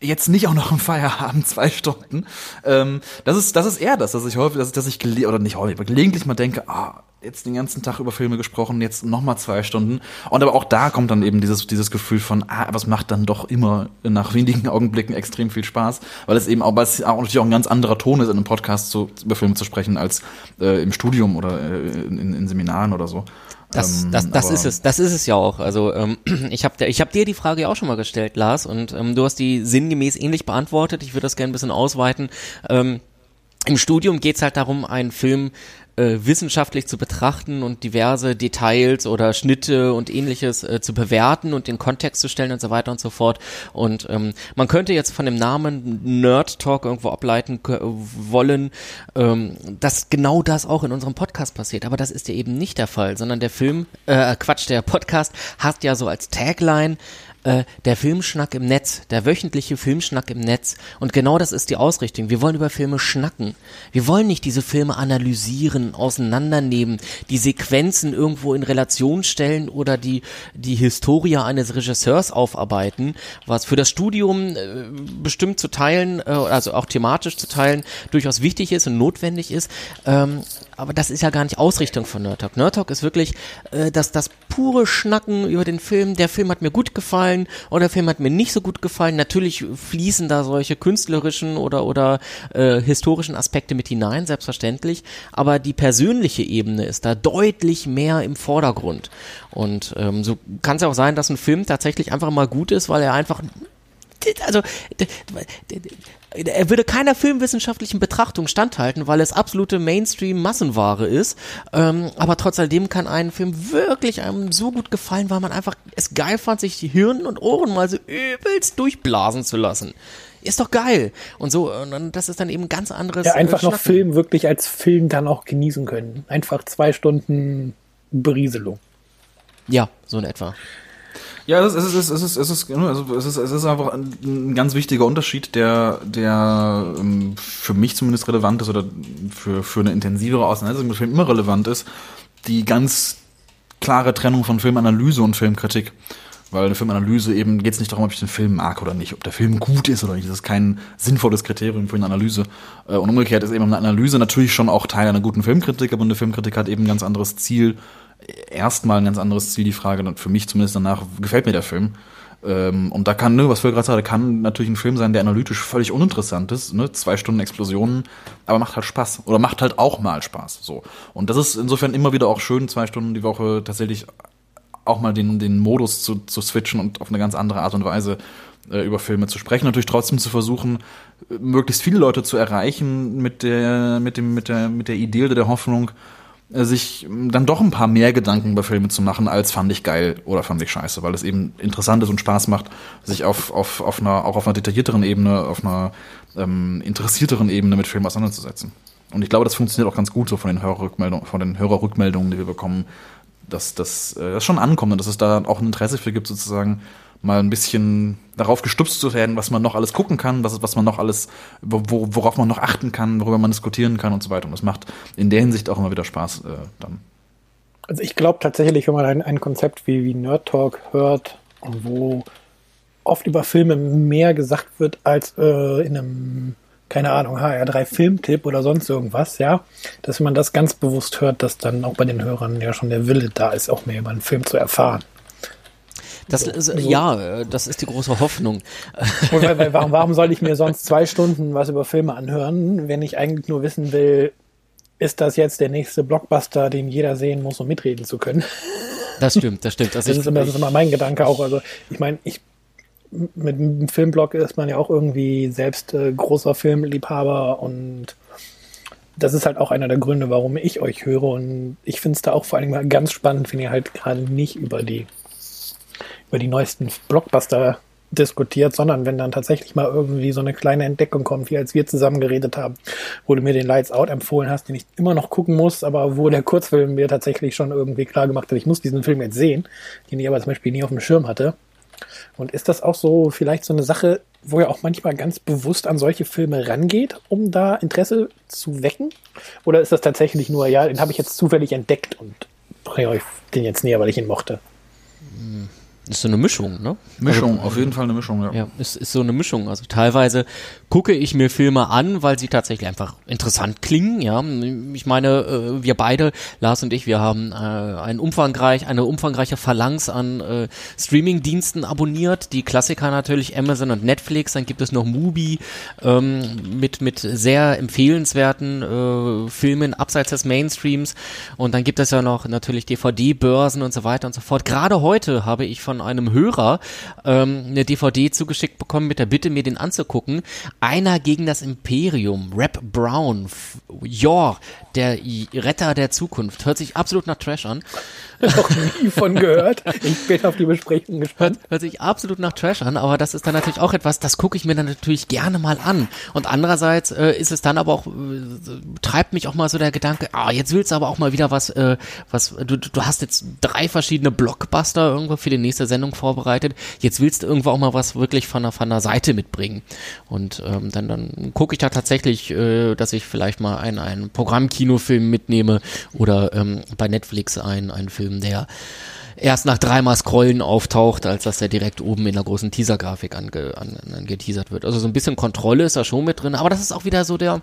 jetzt nicht auch noch im Feierabend zwei Stunden. Ähm, das ist das ist eher das, dass ich häufig, dass, dass ich gele oder nicht häufig, aber gelegentlich mal denke, ah, jetzt den ganzen Tag über Filme gesprochen, jetzt noch mal zwei Stunden. Und aber auch da kommt dann eben dieses dieses Gefühl von, ah, was macht dann doch immer nach wenigen Augenblicken extrem viel Spaß, weil es eben auch, weil es auch natürlich auch ein ganz anderer Ton ist, in einem Podcast zu, über Filme zu sprechen als äh, im Studium oder äh, in, in Seminaren oder so. Das, ähm, das, das ist es, das ist es ja auch. Also ähm, ich habe ich hab dir die Frage ja auch schon mal gestellt, Lars, und ähm, du hast die sinngemäß ähnlich beantwortet. Ich würde das gerne ein bisschen ausweiten. Ähm, Im Studium geht's halt darum, einen Film äh, wissenschaftlich zu betrachten und diverse Details oder Schnitte und ähnliches äh, zu bewerten und den Kontext zu stellen und so weiter und so fort. Und ähm, man könnte jetzt von dem Namen Nerd Talk irgendwo ableiten wollen, ähm, dass genau das auch in unserem Podcast passiert. Aber das ist ja eben nicht der Fall, sondern der Film, äh, Quatsch, der Podcast hat ja so als Tagline äh, der Filmschnack im Netz, der wöchentliche Filmschnack im Netz. Und genau das ist die Ausrichtung. Wir wollen über Filme schnacken. Wir wollen nicht diese Filme analysieren, auseinandernehmen, die Sequenzen irgendwo in Relation stellen oder die, die Historie eines Regisseurs aufarbeiten, was für das Studium äh, bestimmt zu teilen, äh, also auch thematisch zu teilen, durchaus wichtig ist und notwendig ist. Ähm, aber das ist ja gar nicht Ausrichtung von Nerd Talk. Nerd Talk ist wirklich äh, das, das pure Schnacken über den Film. Der Film hat mir gut gefallen oder der Film hat mir nicht so gut gefallen. Natürlich fließen da solche künstlerischen oder, oder äh, historischen Aspekte mit hinein, selbstverständlich. Aber die persönliche Ebene ist da deutlich mehr im Vordergrund. Und ähm, so kann es ja auch sein, dass ein Film tatsächlich einfach mal gut ist, weil er einfach also er würde keiner filmwissenschaftlichen Betrachtung standhalten, weil es absolute Mainstream-Massenware ist. Ähm, aber trotz alledem kann ein Film wirklich einem so gut gefallen, weil man einfach es geil fand, sich die Hirn und Ohren mal so übelst durchblasen zu lassen. Ist doch geil. Und so, und das ist dann eben ganz anderes. Ja, einfach äh, noch Film wirklich als Film dann auch genießen können. Einfach zwei Stunden Berieselung. Ja, so in etwa. Ja, es ist, es ist, es ist, es ist, also es ist, es ist einfach ein, ganz wichtiger Unterschied, der, der ähm, für mich zumindest relevant ist oder für, für eine intensivere Auseinandersetzung mit Film immer relevant ist. Die ganz klare Trennung von Filmanalyse und Filmkritik. Weil eine Filmanalyse eben geht es nicht darum, ob ich den Film mag oder nicht, ob der Film gut ist oder nicht. Das ist kein sinnvolles Kriterium für eine Analyse. Äh, und umgekehrt ist eben eine Analyse natürlich schon auch Teil einer guten Filmkritik, aber eine Filmkritik hat eben ein ganz anderes Ziel erstmal ein ganz anderes Ziel, die Frage, für mich zumindest danach, gefällt mir der Film? Ähm, und da kann, ne, was Phil gerade sagte, kann natürlich ein Film sein, der analytisch völlig uninteressant ist, ne, zwei Stunden Explosionen, aber macht halt Spaß. Oder macht halt auch mal Spaß, so. Und das ist insofern immer wieder auch schön, zwei Stunden die Woche tatsächlich auch mal den, den Modus zu, zu switchen und auf eine ganz andere Art und Weise äh, über Filme zu sprechen. Natürlich trotzdem zu versuchen, möglichst viele Leute zu erreichen mit der, mit dem, mit der, mit der Idee oder der Hoffnung, sich dann doch ein paar mehr Gedanken über Filme zu machen, als fand ich geil oder fand ich scheiße, weil es eben interessant ist und Spaß macht, sich auf, auf, auf einer, auch auf einer detaillierteren Ebene, auf einer ähm, interessierteren Ebene mit Filmen auseinanderzusetzen. Und ich glaube, das funktioniert auch ganz gut so von den Hörerrückmeldungen, von den Hörerrückmeldungen, die wir bekommen, dass, dass äh, das schon ankommt und dass es da auch ein Interesse für gibt, sozusagen mal ein bisschen darauf gestupst zu werden, was man noch alles gucken kann, was, was man noch alles, wo, worauf man noch achten kann, worüber man diskutieren kann und so weiter. Und das macht in der Hinsicht auch immer wieder Spaß äh, dann. Also ich glaube tatsächlich, wenn man ein, ein Konzept wie, wie Nerd Talk hört, wo oft über Filme mehr gesagt wird als äh, in einem, keine Ahnung, HR3 Filmtipp oder sonst irgendwas, ja, dass man das ganz bewusst hört, dass dann auch bei den Hörern ja schon der Wille da ist, auch mehr über einen Film zu erfahren. Das so, so. Ja, das ist die große Hoffnung. Warum, warum soll ich mir sonst zwei Stunden was über Filme anhören, wenn ich eigentlich nur wissen will, ist das jetzt der nächste Blockbuster, den jeder sehen muss, um mitreden zu können? Das stimmt, das stimmt. Also das, ist immer, das ist immer mein Gedanke auch. Also ich meine, ich mit einem Filmblog ist man ja auch irgendwie selbst äh, großer Filmliebhaber und das ist halt auch einer der Gründe, warum ich euch höre. Und ich finde es da auch vor allem mal ganz spannend, wenn ihr halt gerade nicht über die über die neuesten Blockbuster diskutiert, sondern wenn dann tatsächlich mal irgendwie so eine kleine Entdeckung kommt, wie als wir zusammen geredet haben, wo du mir den Lights Out empfohlen hast, den ich immer noch gucken muss, aber wo der Kurzfilm mir tatsächlich schon irgendwie klar gemacht hat, ich muss diesen Film jetzt sehen, den ich aber zum Beispiel nie auf dem Schirm hatte. Und ist das auch so vielleicht so eine Sache, wo ihr auch manchmal ganz bewusst an solche Filme rangeht, um da Interesse zu wecken? Oder ist das tatsächlich nur, ja, den habe ich jetzt zufällig entdeckt und bringe euch den jetzt näher, weil ich ihn mochte? Hm. Ist so eine Mischung, ne? Mischung, also, auf jeden Fall eine Mischung, ja. Ja, ist, ist so eine Mischung. Also teilweise gucke ich mir Filme an, weil sie tatsächlich einfach interessant klingen, ja. Ich meine, äh, wir beide, Lars und ich, wir haben äh, ein umfangreich, eine umfangreiche Phalanx an äh, Streaming-Diensten abonniert. Die Klassiker natürlich Amazon und Netflix, dann gibt es noch Mubi ähm, mit, mit sehr empfehlenswerten Filmen abseits des Mainstreams. Und dann gibt es ja noch natürlich DVD-Börsen und so weiter und so fort. Gerade heute habe ich von einem Hörer ähm, eine DVD zugeschickt bekommen mit der Bitte, mir den anzugucken. Einer gegen das Imperium, Rap Brown, Yor, der Retter der Zukunft. Hört sich absolut nach Trash an. Noch nie von gehört. Ich bin auf die Besprechung gespannt. Hört, hört sich absolut nach Trash an, aber das ist dann natürlich auch etwas, das gucke ich mir dann natürlich gerne mal an. Und andererseits äh, ist es dann aber auch, äh, treibt mich auch mal so der Gedanke, ah, jetzt willst du aber auch mal wieder was, äh, was, du, du hast jetzt drei verschiedene Blockbuster irgendwo für die nächste Sendung vorbereitet. Jetzt willst du irgendwo auch mal was wirklich von der, von der Seite mitbringen. Und ähm, dann, dann gucke ich da tatsächlich, äh, dass ich vielleicht mal einen, Programmkinofilm mitnehme oder ähm, bei Netflix einen, einen Film, der erst nach dreimal Scrollen auftaucht, als dass er direkt oben in der großen Teaser-Grafik ange, an, angeteasert wird. Also so ein bisschen Kontrolle ist da schon mit drin, aber das ist auch wieder so der,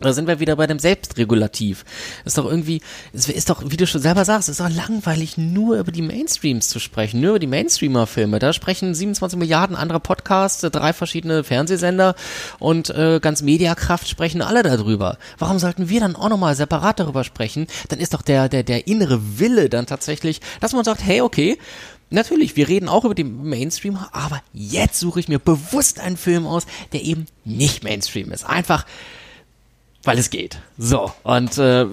da sind wir wieder bei dem Selbstregulativ. Ist doch irgendwie, es ist doch, wie du schon selber sagst, ist doch langweilig, nur über die Mainstreams zu sprechen, nur über die Mainstreamer-Filme. Da sprechen 27 Milliarden andere Podcasts, drei verschiedene Fernsehsender und äh, ganz Mediakraft sprechen alle darüber. Warum sollten wir dann auch nochmal separat darüber sprechen? Dann ist doch der, der, der innere Wille dann tatsächlich, dass man sagt, hey, okay, Natürlich, wir reden auch über den Mainstream, aber jetzt suche ich mir bewusst einen Film aus, der eben nicht Mainstream ist. Einfach, weil es geht. So, und äh,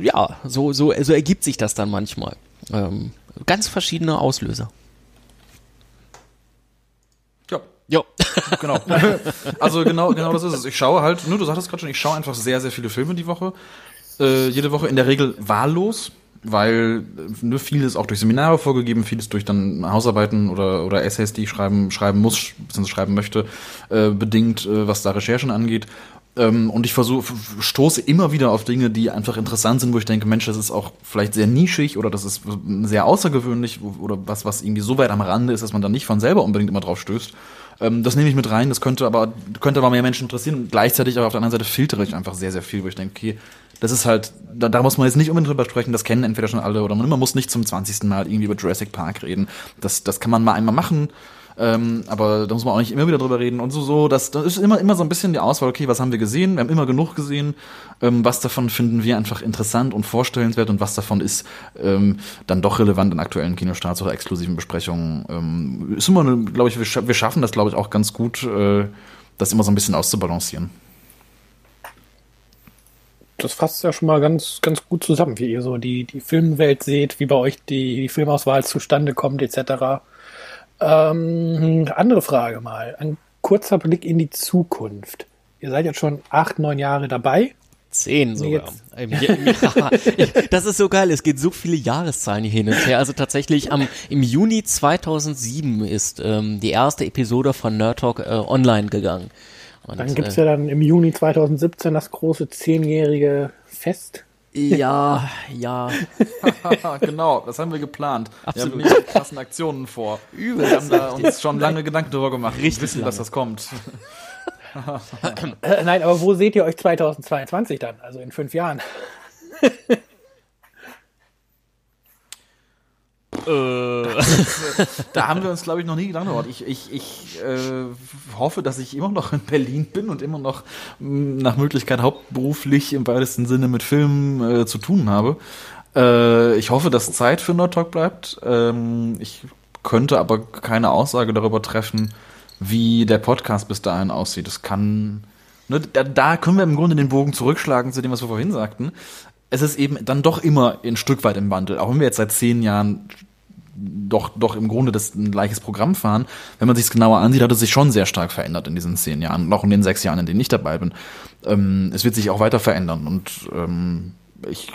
ja, so, so, so ergibt sich das dann manchmal. Ähm, ganz verschiedene Auslöser. Ja. Jo. genau. Also genau, genau das ist es. Ich schaue halt, nur du sagtest gerade schon, ich schaue einfach sehr, sehr viele Filme die Woche. Äh, jede Woche in der Regel wahllos, weil nur vieles auch durch Seminare vorgegeben, vieles durch dann Hausarbeiten oder, oder Essays, die ich schreiben, schreiben muss, bzw. schreiben möchte, äh, bedingt, äh, was da Recherchen angeht. Ähm, und ich versuche, stoße immer wieder auf Dinge, die einfach interessant sind, wo ich denke, Mensch, das ist auch vielleicht sehr nischig oder das ist sehr außergewöhnlich oder was, was irgendwie so weit am Rande ist, dass man da nicht von selber unbedingt immer drauf stößt. Ähm, das nehme ich mit rein, das könnte aber, könnte aber mehr Menschen interessieren. Gleichzeitig aber auf der anderen Seite filtere ich einfach sehr, sehr viel, wo ich denke, okay, das ist halt, da, da muss man jetzt nicht unbedingt drüber sprechen, das kennen entweder schon alle oder man, man muss nicht zum 20. Mal irgendwie über Jurassic Park reden. Das, das kann man mal einmal machen ähm, aber da muss man auch nicht immer wieder drüber reden und so, so. Das, das ist immer, immer so ein bisschen die Auswahl, okay, was haben wir gesehen? Wir haben immer genug gesehen. Ähm, was davon finden wir einfach interessant und vorstellenswert und was davon ist ähm, dann doch relevant in aktuellen Kinostarts oder exklusiven Besprechungen. Ähm, ist immer, glaube ich, wir, wir schaffen das, glaube ich, auch ganz gut, äh, das immer so ein bisschen auszubalancieren das fasst ja schon mal ganz, ganz gut zusammen, wie ihr so die, die Filmwelt seht, wie bei euch die, die Filmauswahl zustande kommt, etc. Ähm, andere Frage mal. Ein kurzer Blick in die Zukunft. Ihr seid jetzt schon acht, neun Jahre dabei. Zehn sogar. ja, das ist so geil. Es geht so viele Jahreszahlen hier hin und her. Also tatsächlich am, im Juni 2007 ist ähm, die erste Episode von Nerd Talk äh, online gegangen. Und, dann gibt's äh, ja dann im Juni 2017 das große zehnjährige Fest. Ja, ja. genau, das haben wir geplant. Absolut. Wir haben nicht krassen Aktionen vor. Übel. Wir haben da uns schon lange Gedanken darüber gemacht. Richtig wissen, lange. dass das kommt. Äh, nein, aber wo seht ihr euch 2022 dann? Also in fünf Jahren? Äh. da haben wir uns, glaube ich, noch nie Gedanken gemacht. Ich, ich, ich äh, hoffe, dass ich immer noch in Berlin bin und immer noch mm, nach Möglichkeit hauptberuflich im weitesten Sinne mit Filmen äh, zu tun habe. Äh, ich hoffe, dass Zeit für Nerd Talk bleibt. Ähm, ich könnte aber keine Aussage darüber treffen, wie der Podcast bis dahin aussieht. Das kann. Ne, da, da können wir im Grunde den Bogen zurückschlagen zu dem, was wir vorhin sagten es ist eben dann doch immer ein Stück weit im Wandel. Auch wenn wir jetzt seit zehn Jahren doch, doch im Grunde das ein gleiches Programm fahren. Wenn man sich es genauer ansieht, hat es sich schon sehr stark verändert in diesen zehn Jahren, noch in den sechs Jahren, in denen ich dabei bin. Ähm, es wird sich auch weiter verändern und ähm, ich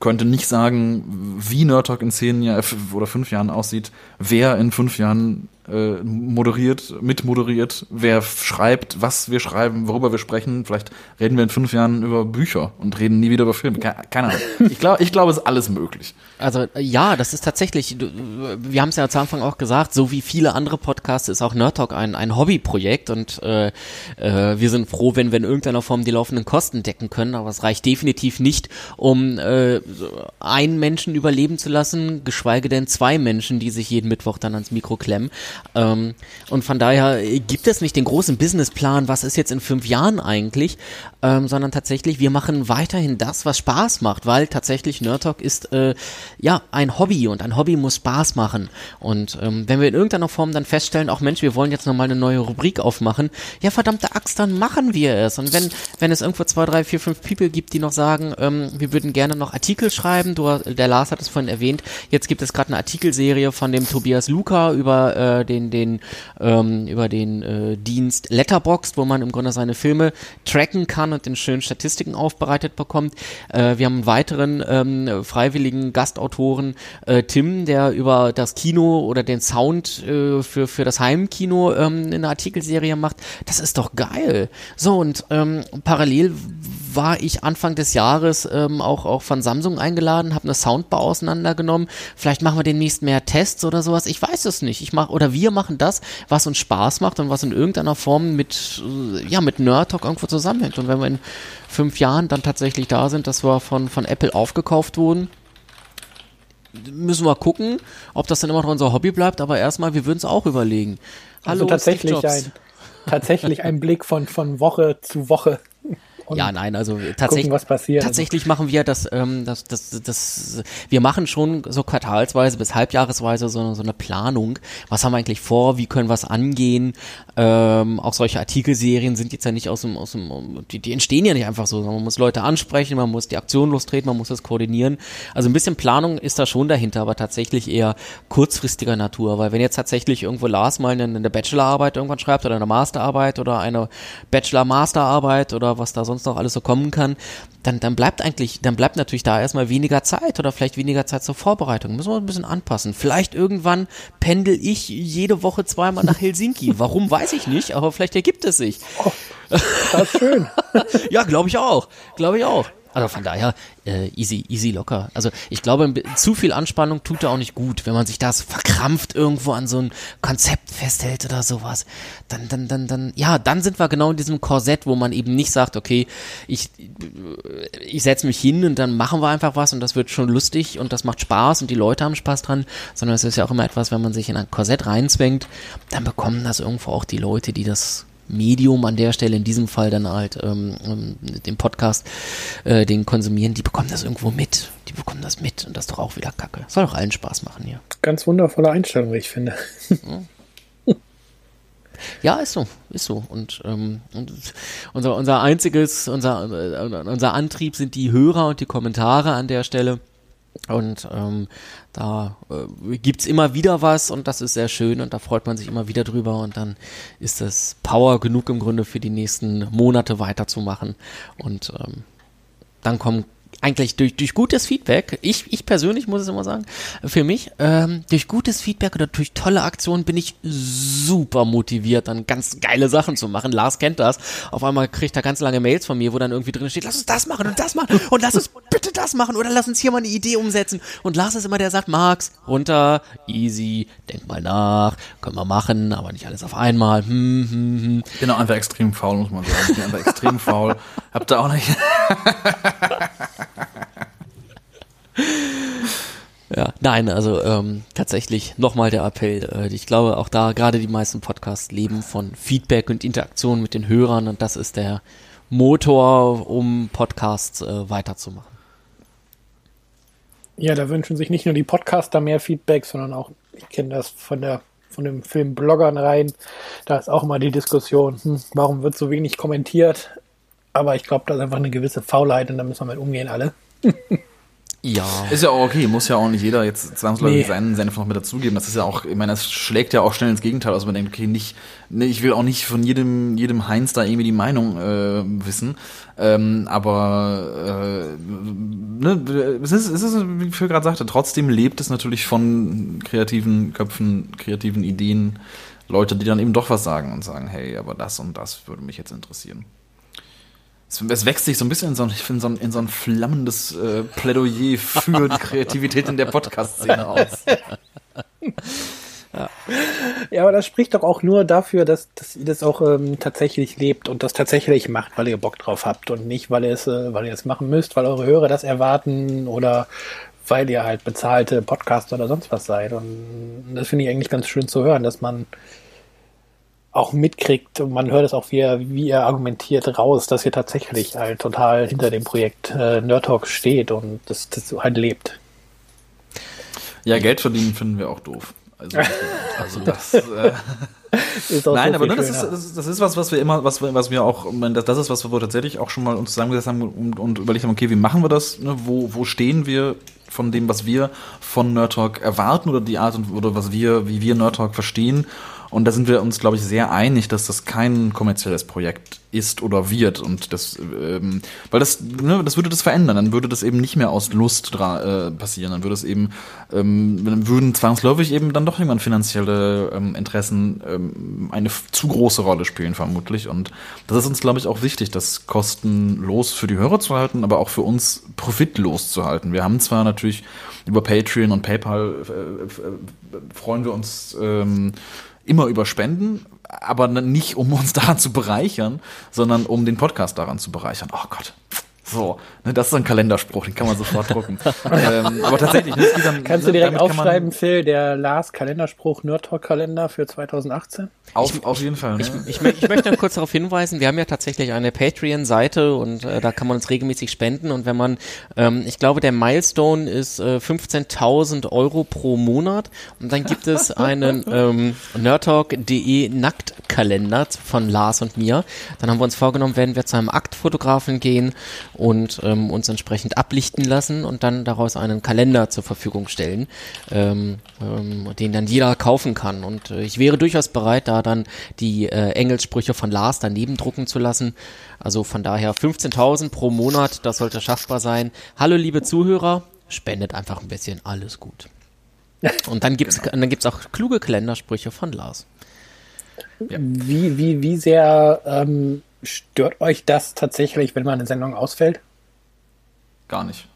könnte nicht sagen, wie Nerd Talk in zehn Jahren oder fünf Jahren aussieht, wer in fünf Jahren äh, moderiert, mitmoderiert, wer schreibt, was wir schreiben, worüber wir sprechen. Vielleicht reden wir in fünf Jahren über Bücher und reden nie wieder über Filme. Keine Ahnung. Ich glaube, ich glaube, es ist alles möglich. Also ja, das ist tatsächlich, wir haben es ja zu Anfang auch gesagt, so wie viele andere Podcasts ist auch Nerd Talk ein, ein Hobbyprojekt und äh, äh, wir sind froh, wenn wir in irgendeiner Form die laufenden Kosten decken können, aber es reicht definitiv nicht, um äh, einen Menschen überleben zu lassen, geschweige denn zwei Menschen, die sich jeden Mittwoch dann ans Mikro klemmen. Ähm, und von daher gibt es nicht den großen Businessplan, was ist jetzt in fünf Jahren eigentlich, ähm, sondern tatsächlich, wir machen weiterhin das, was Spaß macht, weil tatsächlich Nerd Talk ist äh, ja ein Hobby und ein Hobby muss Spaß machen. Und ähm, wenn wir in irgendeiner Form dann feststellen, auch Mensch, wir wollen jetzt nochmal eine neue Rubrik aufmachen, ja verdammte Axt, dann machen wir es. Und wenn, wenn es irgendwo zwei, drei, vier, fünf People gibt, die noch sagen, ähm, wir würden gerne noch Artikel schreiben, du, der Lars hat es vorhin erwähnt, jetzt gibt es gerade eine Artikelserie von dem Tobias Luca über äh, den, den, ähm, über den äh, Dienst Letterboxd, wo man im Grunde seine Filme tracken kann und in schönen Statistiken aufbereitet bekommt. Äh, wir haben einen weiteren ähm, freiwilligen Gastautoren, äh, Tim, der über das Kino oder den Sound äh, für, für das Heimkino ähm, eine Artikelserie macht. Das ist doch geil. So, und ähm, parallel war ich Anfang des Jahres ähm, auch, auch von Samsung eingeladen, habe eine Soundbar auseinandergenommen. Vielleicht machen wir demnächst mehr Tests oder sowas. Ich weiß es nicht. Ich mach, oder wir machen das, was uns Spaß macht und was in irgendeiner Form mit, äh, ja, mit Nerd Talk irgendwo zusammenhängt. Und wenn wir in fünf Jahren dann tatsächlich da sind, dass wir von, von Apple aufgekauft wurden, müssen wir gucken, ob das dann immer noch unser Hobby bleibt, aber erstmal, wir würden es auch überlegen. Also Hallo, also tatsächlich ein, tatsächlich ein Blick von, von Woche zu Woche ja, nein, also tatsächlich, gucken, tatsächlich machen wir das, ähm, das, das, das, wir machen schon so quartalsweise bis halbjahresweise so, so eine Planung. Was haben wir eigentlich vor? Wie können wir es angehen? Ähm, auch solche Artikelserien sind jetzt ja nicht aus dem, aus dem, die, die entstehen ja nicht einfach so. Man muss Leute ansprechen, man muss die Aktion lostreten, man muss das koordinieren. Also ein bisschen Planung ist da schon dahinter, aber tatsächlich eher kurzfristiger Natur, weil wenn jetzt tatsächlich irgendwo Lars mal eine, eine Bachelorarbeit irgendwann schreibt oder eine Masterarbeit oder eine Bachelor-Masterarbeit oder was da sonst sonst noch alles so kommen kann, dann, dann bleibt eigentlich, dann bleibt natürlich da erstmal weniger Zeit oder vielleicht weniger Zeit zur Vorbereitung. Müssen wir ein bisschen anpassen. Vielleicht irgendwann pendel ich jede Woche zweimal nach Helsinki. Warum weiß ich nicht, aber vielleicht ergibt es sich. Oh, das ist schön. ja, glaube ich auch. Glaube ich auch. Also von daher äh, easy, easy locker. Also ich glaube, zu viel Anspannung tut da auch nicht gut, wenn man sich das verkrampft irgendwo an so ein Konzept festhält oder sowas. Dann, dann, dann, dann, ja, dann sind wir genau in diesem Korsett, wo man eben nicht sagt, okay, ich, ich setze mich hin und dann machen wir einfach was und das wird schon lustig und das macht Spaß und die Leute haben Spaß dran, sondern es ist ja auch immer etwas, wenn man sich in ein Korsett reinzwängt, dann bekommen das irgendwo auch die Leute, die das Medium an der Stelle, in diesem Fall dann halt ähm, ähm, den Podcast, äh, den konsumieren, die bekommen das irgendwo mit. Die bekommen das mit und das ist doch auch wieder Kacke. Soll doch allen Spaß machen hier. Ganz wundervolle Einstellung, wie ich finde. Ja, ist so, ist so. Und, ähm, und unser, unser einziges, unser, äh, unser Antrieb sind die Hörer und die Kommentare an der Stelle. Und ähm, da äh, gibt's immer wieder was und das ist sehr schön und da freut man sich immer wieder drüber und dann ist das Power genug im Grunde für die nächsten Monate weiterzumachen. Und ähm, dann kommen eigentlich durch, durch gutes Feedback, ich, ich persönlich muss es immer sagen, für mich, ähm, durch gutes Feedback oder durch tolle Aktionen bin ich super motiviert, dann ganz geile Sachen zu machen. Lars kennt das. Auf einmal kriegt er ganz lange Mails von mir, wo dann irgendwie drin steht, lass uns das machen und das machen und lass uns bitte das machen oder lass uns hier mal eine Idee umsetzen. Und Lars ist immer der, der sagt, Max, runter, easy, denk mal nach, können wir machen, aber nicht alles auf einmal. Hm, hm, hm. Auch einfach extrem faul, muss man sagen. Ich bin einfach extrem faul. Hab da auch nicht. Ja, nein, also ähm, tatsächlich nochmal der Appell. Äh, ich glaube, auch da gerade die meisten Podcasts leben von Feedback und Interaktion mit den Hörern und das ist der Motor, um Podcasts äh, weiterzumachen. Ja, da wünschen sich nicht nur die Podcaster mehr Feedback, sondern auch, ich kenne das von der von dem Film Bloggern rein. Da ist auch immer die Diskussion, hm, warum wird so wenig kommentiert? Aber ich glaube, da ist einfach eine gewisse Faulheit und da müssen wir mit umgehen alle. Ja. Ist ja auch okay, muss ja auch nicht jeder jetzt zwangsläufig nee. seinen Senf noch mit dazugeben. Das ist ja auch, ich meine, das schlägt ja auch schnell ins Gegenteil. Also man denkt, okay, nicht, nee, ich will auch nicht von jedem, jedem Heinz da irgendwie die Meinung äh, wissen. Ähm, aber äh, ne, es ist, es ist, wie Phil gerade sagte, trotzdem lebt es natürlich von kreativen Köpfen, kreativen Ideen, Leute, die dann eben doch was sagen und sagen, hey, aber das und das würde mich jetzt interessieren es, es wächst sich so ein bisschen in so ein, in so ein, in so ein flammendes äh, Plädoyer für die Kreativität in der Podcast-Szene aus. Ja. ja, aber das spricht doch auch nur dafür, dass, dass ihr das auch ähm, tatsächlich lebt und das tatsächlich macht, weil ihr Bock drauf habt und nicht, weil ihr es, äh, weil ihr es machen müsst, weil eure Hörer das erwarten oder weil ihr halt bezahlte Podcaster oder sonst was seid. Und das finde ich eigentlich ganz schön zu hören, dass man auch mitkriegt und man hört es auch, wie er, wie er argumentiert raus, dass ihr tatsächlich halt total hinter dem Projekt äh, Nerd Talk steht und das, das halt lebt. Ja, Geld verdienen finden wir auch doof. Also, also das, äh, Nein, so aber ne, das, ist, das, ist, das ist was, was wir immer, was, was wir auch, das, das ist was, wo wir tatsächlich auch schon mal uns zusammengesetzt haben und, und überlegt haben, okay, wie machen wir das? Ne? Wo, wo stehen wir von dem, was wir von Nerd Talk erwarten oder die Art und oder was wir, wie wir Nerd Talk verstehen? Und da sind wir uns, glaube ich, sehr einig, dass das kein kommerzielles Projekt ist oder wird. Und das, ähm, weil das, ne, das würde das verändern. Dann würde das eben nicht mehr aus Lust äh, passieren. Dann würde es eben, ähm, würden zwangsläufig eben dann doch irgendwann finanzielle ähm, Interessen ähm, eine zu große Rolle spielen, vermutlich. Und das ist uns, glaube ich, auch wichtig, das kostenlos für die Hörer zu halten, aber auch für uns profitlos zu halten. Wir haben zwar natürlich über Patreon und PayPal äh, äh, freuen wir uns ähm, immer über Spenden, aber nicht um uns daran zu bereichern, sondern um den Podcast daran zu bereichern. Oh Gott. So, ne, das ist ein Kalenderspruch, den kann man sofort drucken. ähm, aber tatsächlich, ne, dann, kannst du direkt aufschreiben, Phil, der Lars Kalenderspruch Nerd Talk Kalender für 2018? Auf, ich, auf jeden Fall. Ne? Ich, ich, ich, möchte kurz darauf hinweisen, wir haben ja tatsächlich eine Patreon-Seite und äh, da kann man uns regelmäßig spenden und wenn man, ähm, ich glaube, der Milestone ist äh, 15.000 Euro pro Monat und dann gibt es einen ähm, nerdtalk.de Nacktkalender von Lars und mir. Dann haben wir uns vorgenommen, werden wir zu einem Aktfotografen gehen und ähm, uns entsprechend ablichten lassen und dann daraus einen Kalender zur Verfügung stellen, ähm, ähm, den dann jeder kaufen kann. Und äh, ich wäre durchaus bereit, da dann die äh, Engelssprüche von Lars daneben drucken zu lassen. Also von daher 15.000 pro Monat, das sollte schaffbar sein. Hallo liebe Zuhörer, spendet einfach ein bisschen, alles gut. Und dann gibt's genau. dann gibt's auch kluge Kalendersprüche von Lars. Ja. Wie, wie, wie sehr ähm, stört euch das tatsächlich, wenn mal eine Sendung ausfällt? Gar nicht.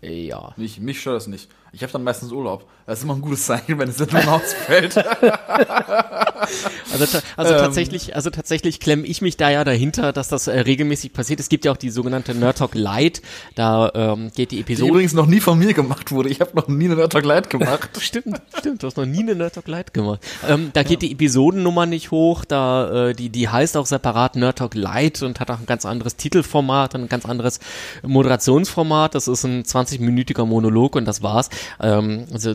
Ja. Mich, mich stört das nicht. Ich habe dann meistens Urlaub. Das ist immer ein gutes Zeichen, wenn es Sendung ausfällt. also, also ähm. tatsächlich, also tatsächlich klemme ich mich da ja dahinter, dass das äh, regelmäßig passiert. Es gibt ja auch die sogenannte Nerd Talk Light. Da ähm, geht die Episode. Die übrigens noch nie von mir gemacht wurde. Ich habe noch nie eine Nerd Talk Light gemacht. stimmt, stimmt. Du hast noch nie eine Nerd Talk Light gemacht. Ähm, da geht ja. die Episodennummer nicht hoch. Da äh, die die heißt auch separat Nerd Talk Light und hat auch ein ganz anderes Titelformat und ein ganz anderes Moderationsformat. Das ist ein 20-minütiger Monolog und das war's. Ähm, also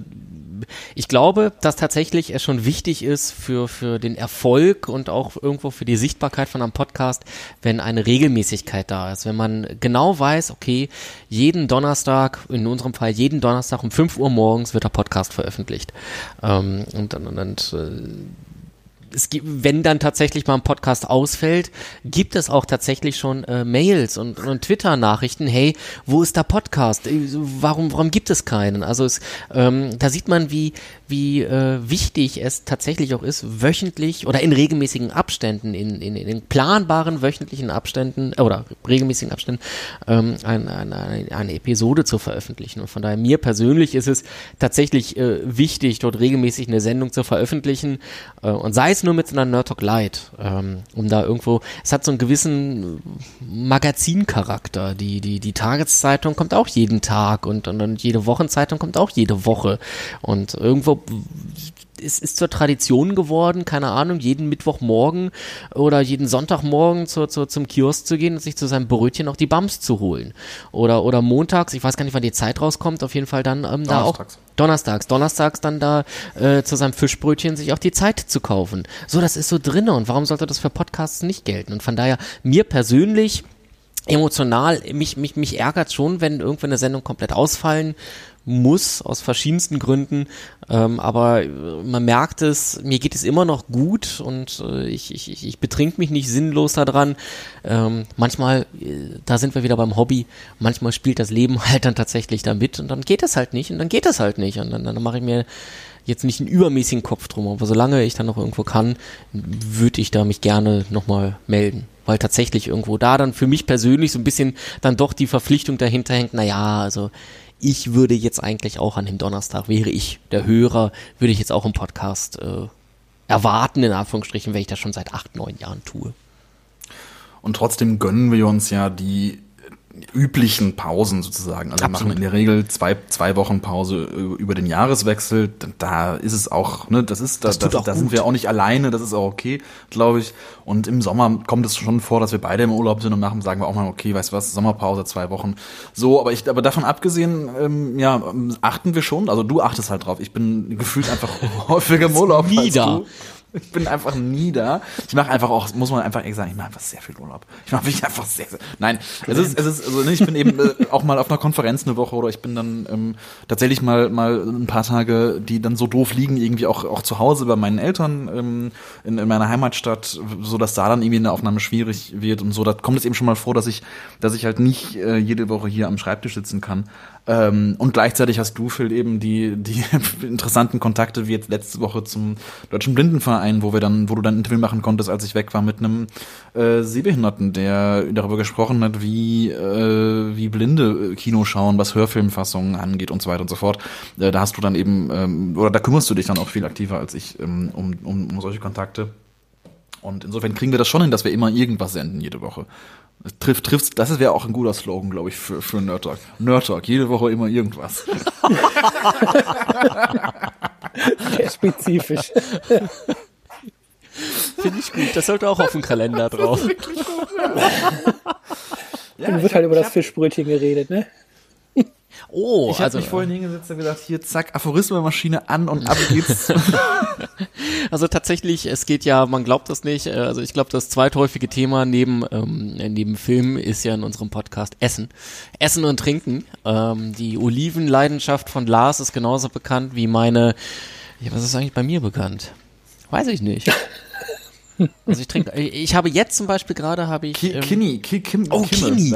ich glaube, dass tatsächlich es schon wichtig ist für, für den Erfolg und auch irgendwo für die Sichtbarkeit von einem Podcast, wenn eine Regelmäßigkeit da ist. Wenn man genau weiß, okay, jeden Donnerstag, in unserem Fall jeden Donnerstag um 5 Uhr morgens wird der Podcast veröffentlicht. Ähm, und, und, und äh, es gibt, wenn dann tatsächlich mal ein Podcast ausfällt, gibt es auch tatsächlich schon äh, Mails und, und Twitter-Nachrichten, hey, wo ist der Podcast? Äh, warum, warum gibt es keinen? Also es, ähm, da sieht man, wie, wie äh, wichtig es tatsächlich auch ist, wöchentlich oder in regelmäßigen Abständen, in, in, in planbaren wöchentlichen Abständen äh, oder regelmäßigen Abständen ähm, ein, ein, eine, Episode zu veröffentlichen. Und von daher mir persönlich ist es tatsächlich äh, wichtig, dort regelmäßig eine Sendung zu veröffentlichen äh, und sei es nur mit einer Nerd Talk Light, ähm, um da irgendwo, es hat so einen gewissen Magazincharakter. Die, die, die Tageszeitung kommt auch jeden Tag und, und, und jede Wochenzeitung kommt auch jede Woche. Und irgendwo es ist zur Tradition geworden, keine Ahnung, jeden Mittwochmorgen oder jeden Sonntagmorgen zu, zu, zum Kiosk zu gehen und sich zu seinem Brötchen auch die Bums zu holen. Oder, oder montags, ich weiß gar nicht, wann die Zeit rauskommt, auf jeden Fall dann ähm, da auch. Donnerstags. Donnerstags dann da äh, zu seinem Fischbrötchen sich auch die Zeit zu kaufen. So, das ist so drinne und warum sollte das für Podcasts nicht gelten? Und von daher, mir persönlich, emotional, mich, mich, mich ärgert schon, wenn irgendwann eine Sendung komplett ausfallen muss, aus verschiedensten Gründen. Ähm, aber äh, man merkt es, mir geht es immer noch gut und äh, ich, ich, ich betrink mich nicht sinnlos daran. Ähm, manchmal, äh, da sind wir wieder beim Hobby, manchmal spielt das Leben halt dann tatsächlich da mit und dann geht es halt nicht und dann geht es halt nicht. Und dann, dann mache ich mir jetzt nicht einen übermäßigen Kopf drum, aber solange ich dann noch irgendwo kann, würde ich da mich gerne nochmal melden. Weil tatsächlich irgendwo da dann für mich persönlich so ein bisschen dann doch die Verpflichtung dahinter hängt, naja, also ich würde jetzt eigentlich auch an dem Donnerstag, wäre ich der Hörer, würde ich jetzt auch im Podcast äh, erwarten, in Anführungsstrichen, wenn ich das schon seit acht, neun Jahren tue. Und trotzdem gönnen wir uns ja die üblichen Pausen sozusagen. Also wir machen in der Regel zwei, zwei Wochen Pause über den Jahreswechsel. Da ist es auch, ne, das ist, da, Das tut da, da sind wir auch nicht alleine, das ist auch okay, glaube ich. Und im Sommer kommt es schon vor, dass wir beide im Urlaub sind und nachher sagen wir auch mal, okay, weißt du was, Sommerpause, zwei Wochen. So, aber ich, aber davon abgesehen, ähm, ja, ähm, achten wir schon, also du achtest halt drauf. Ich bin gefühlt einfach häufiger im Urlaub. Nie als da. Ich bin einfach nie da. Ich mache einfach auch, muss man einfach ehrlich sagen, ich mache einfach sehr viel Urlaub. Ich mache wirklich einfach sehr, sehr. Nein, es ist, es ist, also ich bin eben äh, auch mal auf einer Konferenz eine Woche oder ich bin dann ähm, tatsächlich mal mal ein paar Tage, die dann so doof liegen, irgendwie auch auch zu Hause bei meinen Eltern ähm, in, in meiner Heimatstadt, so dass da dann irgendwie eine Aufnahme schwierig wird und so. Da kommt es eben schon mal vor, dass ich, dass ich halt nicht äh, jede Woche hier am Schreibtisch sitzen kann. Ähm, und gleichzeitig hast du, Phil, eben die, die interessanten Kontakte, wie jetzt letzte Woche zum Deutschen Blindenverein, wo wir dann, wo du dann ein Interview machen konntest, als ich weg war, mit einem äh, Sehbehinderten, der darüber gesprochen hat, wie, äh, wie Blinde äh, Kino schauen, was Hörfilmfassungen angeht und so weiter und so fort. Äh, da hast du dann eben, ähm, oder da kümmerst du dich dann auch viel aktiver als ich ähm, um, um, um solche Kontakte. Und insofern kriegen wir das schon hin, dass wir immer irgendwas senden jede Woche. Triff, triffst, das wäre auch ein guter Slogan, glaube ich, für, für Nerd Talk. Nerd Talk, jede Woche immer irgendwas. Sehr spezifisch. Finde ich gut. Das sollte auch auf dem Kalender drauf. Dann wird halt über das Fischbrötchen geredet, ne? Oh, Ich habe also, mich vorhin hingesetzt und gedacht, hier, zack, Aphorismenmaschine an und ab geht's. also tatsächlich, es geht ja, man glaubt das nicht, äh, also ich glaube, das zweithäufige Thema neben, ähm, neben Film ist ja in unserem Podcast Essen. Essen und Trinken. Ähm, die Olivenleidenschaft von Lars ist genauso bekannt wie meine, ja, was ist eigentlich bei mir bekannt? Weiß ich nicht. Also ich trinke, ich habe jetzt zum Beispiel gerade, habe ich... Ähm, Kinny, Ki Kim, Oh. Kini.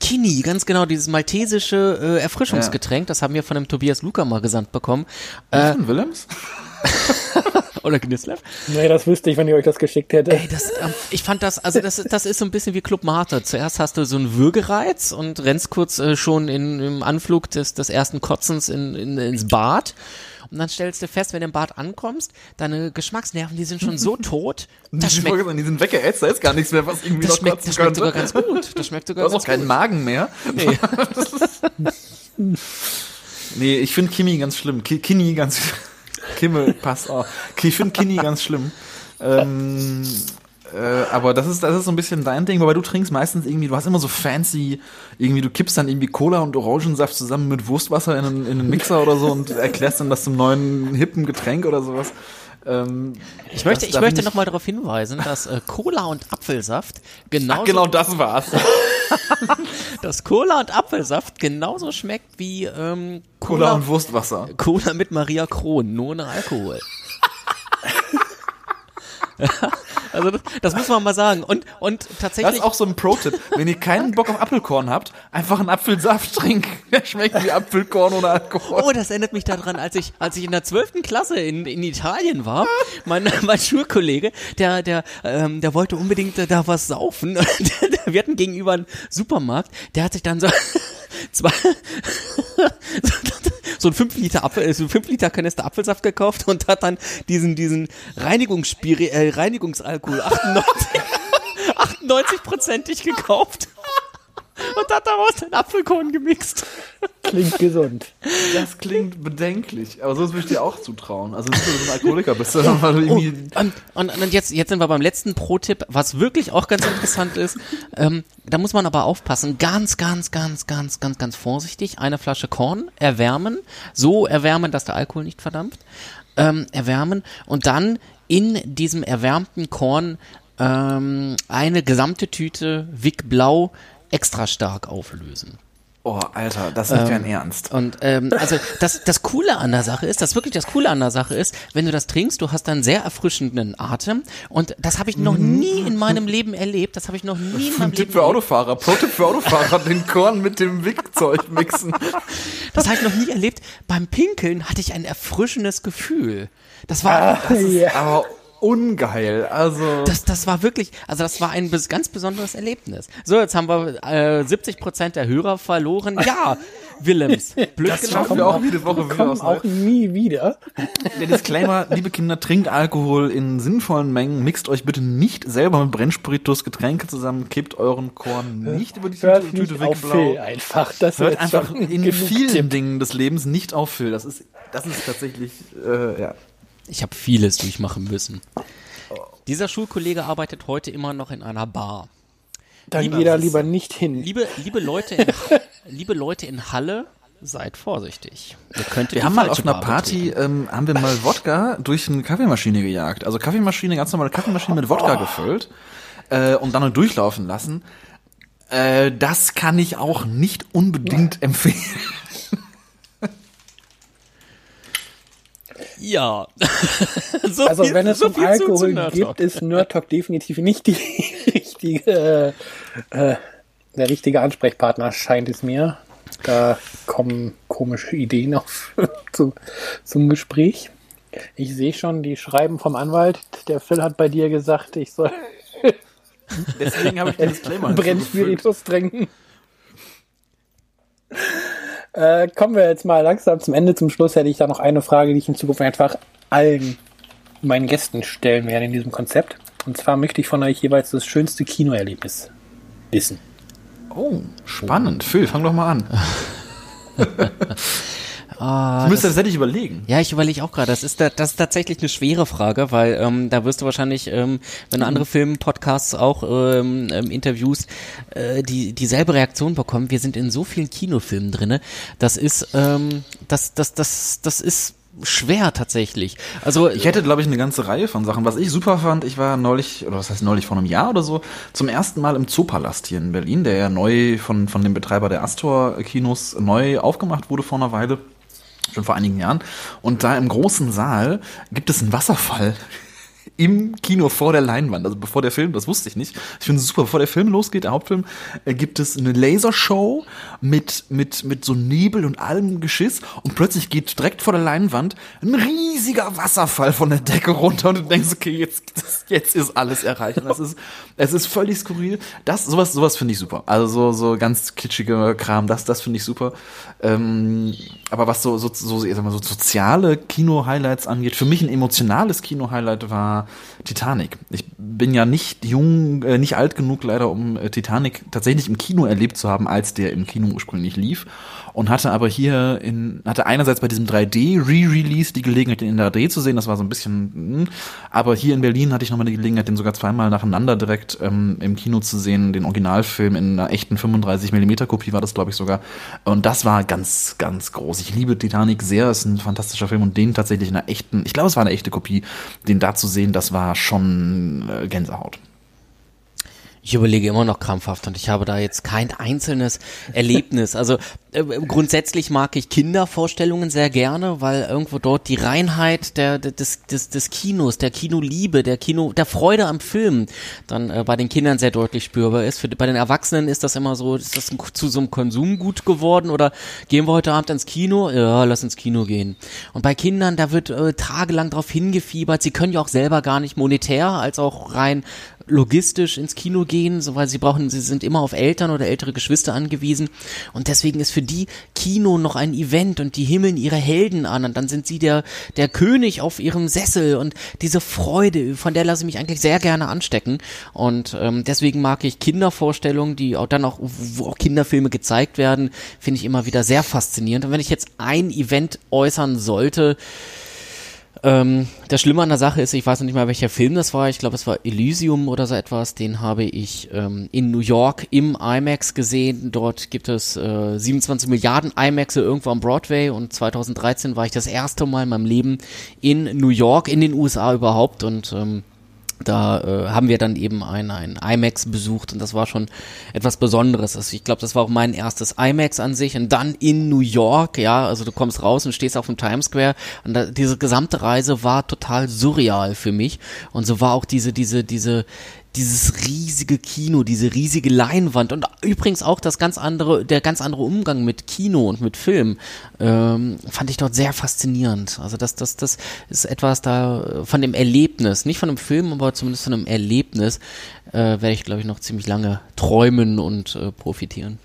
Kini, ganz genau, dieses maltesische äh, Erfrischungsgetränk, das haben wir von dem Tobias Luca mal gesandt bekommen. Äh, von Willems? oder Gnislev. Nee, das wüsste ich, wenn ich euch das geschickt hätte. Ey, das, ähm, ich fand das, also das, das ist so ein bisschen wie Club Mate. Zuerst hast du so einen Würgereiz und rennst kurz äh, schon in, im Anflug des, des ersten Kotzens in, in, ins Bad. Und dann stellst du fest, wenn du im Bad ankommst, deine Geschmacksnerven, die sind schon so tot. Das Die schmeckt, Folge- die sind weggeätzt, da ist gar nichts mehr, was irgendwie das noch schmeckt, das schmeckt sogar ganz gut. Das schmeckt Du sogar hast ganz auch keinen gut. Magen mehr. Nee. Nee, ich finde Kimi ganz schlimm. Ki Kini ganz Kimme passt auch. Ich finde Kini ganz schlimm. Ähm, äh, aber das ist, das ist so ein bisschen dein Ding, wobei du trinkst meistens irgendwie, du hast immer so fancy, irgendwie, du kippst dann irgendwie Cola und Orangensaft zusammen mit Wurstwasser in einen, in einen Mixer oder so und erklärst dann das zum neuen hippen Getränk oder sowas. Ähm, Ich möchte, das- ich möchte nochmal darauf hinweisen, dass äh, Cola und Apfelsaft genauso, Ach, genau das war's. dass Cola und Apfelsaft genauso schmeckt wie ähm, Cola und Wurstwasser. Cola mit Maria Kron, nur ohne Alkohol. also das, das muss man mal sagen. Und, und Das tatsächlich. ist auch so ein Pro-Tipp. Wenn ihr keinen Bock auf Apfelkorn habt, einfach einen Apfelsaft trinken. Der schmeckt wie Apfelkorn ohne Alkohol. Oh, das erinnert mich daran, als ich, als ich in der zwölften Klasse in, in Italien war, mein, mein Schulkollege, der, der, ähm, der wollte unbedingt äh, da was saufen. Wir hatten gegenüber einen Supermarkt, der hat sich dann so zwei, so ein 5 Liter Apfel, so ein 5 Liter Kanister Apfelsaft gekauft und hat dann diesen, diesen Reinigungsspiri, äh, Reinigungsalkohol 98, 98-prozentig gekauft. Und hat daraus den Apfelkorn gemixt. Klingt gesund. Das klingt bedenklich. Aber so würde ich dir auch zutrauen. Also nicht, weil du so ein Alkoholiker bist, sondern weil du irgendwie... Und, und, und jetzt, jetzt sind wir beim letzten Pro-Tipp, was wirklich auch ganz interessant ist. Ähm, da muss man aber aufpassen. Ganz, ganz, ganz, ganz, ganz, ganz vorsichtig. Eine Flasche Korn erwärmen. So erwärmen, dass der Alkohol nicht verdampft. Ähm, erwärmen. Und dann in diesem erwärmten Korn ähm, eine gesamte Tüte Wick Blau extra stark auflösen. Oh, Alter, das ist nicht dein Ernst. Und ähm, also das, das Coole an der Sache ist, das wirklich das Coole an der Sache ist, wenn du das trinkst, du hast einen sehr erfrischenden Atem und das habe ich noch nie in meinem Leben erlebt. Das habe ich noch nie in meinem Tipp Leben für Autofahrer. Pro-Tipp für Autofahrer. den Korn mit dem Wickzeug mixen. Das habe ich noch nie erlebt. Beim Pinkeln hatte ich ein erfrischendes Gefühl. Das war Ah, ja. Aber ungeil. Also... das, das war wirklich, also das war ein ganz besonderes Erlebnis. So, jetzt haben wir äh, 70 Prozent der Hörer verloren. Ja, Willems. Blöd Das gelaufen. schaffen wir auch jede Woche Wir wieder aus. auch nie wieder. Der Disclaimer, liebe Kinder, trinkt Alkohol in sinnvollen Mengen, mixt euch bitte nicht selber mit Brennspiritus Getränke zusammen, kippt euren Korn nicht über die Hört Tüte, Tüte auf weg, Phil blau. einfach. Das Hört einfach in vielen Tipp. Dingen des Lebens nicht auf Phil. Das ist, das ist tatsächlich, äh, ja. Ich habe vieles durchmachen müssen. Dieser Schulkollege arbeitet heute immer noch in einer Bar. Dann Lieber- geht er lieber nicht hin. Liebe, liebe Leute, in, liebe Leute in Halle, seid vorsichtig. Wir haben mal auf einer Party, ähm, haben wir mal Wodka durch eine Kaffeemaschine gejagt. Also Kaffeemaschine, ganz normale Kaffeemaschine mit Wodka gefüllt äh, und dann durchlaufen lassen. Äh, das kann ich auch nicht unbedingt empfehlen. Ja. so Also viel- wenn es so um zu- Alkohol zu gibt, ist Nerd Talk definitiv nicht die richtige, äh, äh, der richtige Ansprechpartner, scheint es mir. Da kommen komische Ideen auf zu, zum Gespräch. Ich sehe schon die Schreiben vom Anwalt. Der Phil hat bei dir gesagt, ich soll Deswegen habe ich den Disclaimer. Brennspiritus trinken. Äh, kommen wir jetzt mal langsam zum Ende. Zum Schluss hätte ich da noch eine Frage, die ich in Zukunft einfach allen meinen Gästen stellen werde in diesem Konzept. Und zwar möchte ich von euch jeweils das schönste Kinoerlebnis wissen. Oh, spannend. Phil, fang doch mal an. Ah, müsste tatsächlich überlegen. Ja, ich überlege auch gerade. Das ist da, das ist tatsächlich eine schwere Frage, weil ähm, da wirst du wahrscheinlich, ähm, wenn du andere Filmpodcasts auch ähm, ähm, Interviews, äh, die dieselbe Reaktion bekommen. Wir sind in so vielen Kinofilmen drinne. Das ist, ähm, das, das, das, das ist schwer tatsächlich. Also Ich hätte, glaube ich, eine ganze Reihe von Sachen. Was ich super fand, ich war neulich, oder was heißt neulich, vor einem Jahr oder so, zum ersten Mal im Zoopalast hier in Berlin, der ja neu von, von dem Betreiber der Astor-Kinos neu aufgemacht wurde vor einer Weile. Schon vor einigen Jahren. Und da im großen Saal gibt es einen Wasserfall. Im Kino vor der Leinwand, also bevor der Film, das wusste ich nicht. Ich finde es super, bevor der Film losgeht, der Hauptfilm, äh, gibt es eine Lasershow mit, mit, mit so Nebel und allem Geschiss und plötzlich geht direkt vor der Leinwand ein riesiger Wasserfall von der Decke runter und du denkst, okay, jetzt, jetzt ist alles erreicht. Und das ist, es ist völlig skurril. Das, sowas, sowas finde ich super. Also so, so ganz kitschiger Kram, das, das finde ich super. Ähm, aber was so, so, so, ich sag mal, so soziale Kino-Highlights angeht, für mich ein emotionales Kino-Highlight war Titanic. Ich bin ja nicht jung, äh, nicht alt genug leider, um äh, Titanic tatsächlich im Kino erlebt zu haben, als der im Kino ursprünglich lief. Und hatte aber hier in, hatte einerseits bei diesem 3D-Re-Release die Gelegenheit, den in 3D zu sehen. Das war so ein bisschen, mh. aber hier in Berlin hatte ich nochmal die Gelegenheit, den sogar zweimal nacheinander direkt ähm, im Kino zu sehen. Den Originalfilm in einer echten 35mm Kopie war das, glaube ich, sogar. Und das war ganz, ganz groß. Ich liebe Titanic sehr. Ist ein fantastischer Film und den tatsächlich in einer echten, ich glaube, es war eine echte Kopie, den da zu sehen, das war schon äh, Gänsehaut. Ich überlege immer noch krampfhaft und ich habe da jetzt kein einzelnes Erlebnis. Also äh, grundsätzlich mag ich Kindervorstellungen sehr gerne, weil irgendwo dort die Reinheit der, des, des, des Kinos, der Kinoliebe, der Kino, der Freude am Film dann äh, bei den Kindern sehr deutlich spürbar ist. Für, bei den Erwachsenen ist das immer so, ist das ein, zu so einem Konsumgut geworden oder gehen wir heute Abend ins Kino? Ja, lass ins Kino gehen. Und bei Kindern, da wird äh, tagelang drauf hingefiebert. Sie können ja auch selber gar nicht monetär als auch rein logistisch ins Kino gehen, so weil sie brauchen, sie sind immer auf Eltern oder ältere Geschwister angewiesen. Und deswegen ist für die Kino noch ein Event und die himmeln ihre Helden an und dann sind sie der der König auf ihrem Sessel. Und diese Freude, von der lasse ich mich eigentlich sehr gerne anstecken. Und ähm, deswegen mag ich Kindervorstellungen, die auch dann auch wo auch Kinderfilme gezeigt werden, finde ich immer wieder sehr faszinierend. Und wenn ich jetzt ein Event äußern sollte, ähm, das Schlimme an der Sache ist, ich weiß noch nicht mal, welcher Film das war. Ich glaube, es war Elysium oder so etwas. Den habe ich ähm, in New York im IMAX gesehen. Dort gibt es äh, 27 Milliarden IMAXe irgendwo am Broadway und 2013 war ich das erste Mal in meinem Leben in New York, in den USA überhaupt und ähm, da äh, haben wir dann eben ein, ein IMAX besucht und das war schon etwas Besonderes. Also ich glaube, das war auch mein erstes IMAX an sich und dann in New York, ja, also du kommst raus und stehst auf dem Times Square und da, diese gesamte Reise war total surreal für mich und so war auch diese, diese, diese, dieses riesige Kino, diese riesige Leinwand und übrigens auch das ganz andere, der ganz andere Umgang mit Kino und mit Film ähm, fand ich dort sehr faszinierend. Also das, das, das ist etwas da äh, von dem Erlebnis, nicht von einem Film, aber zumindest von einem Erlebnis äh, werde ich, glaube ich, noch ziemlich lange träumen und äh, profitieren.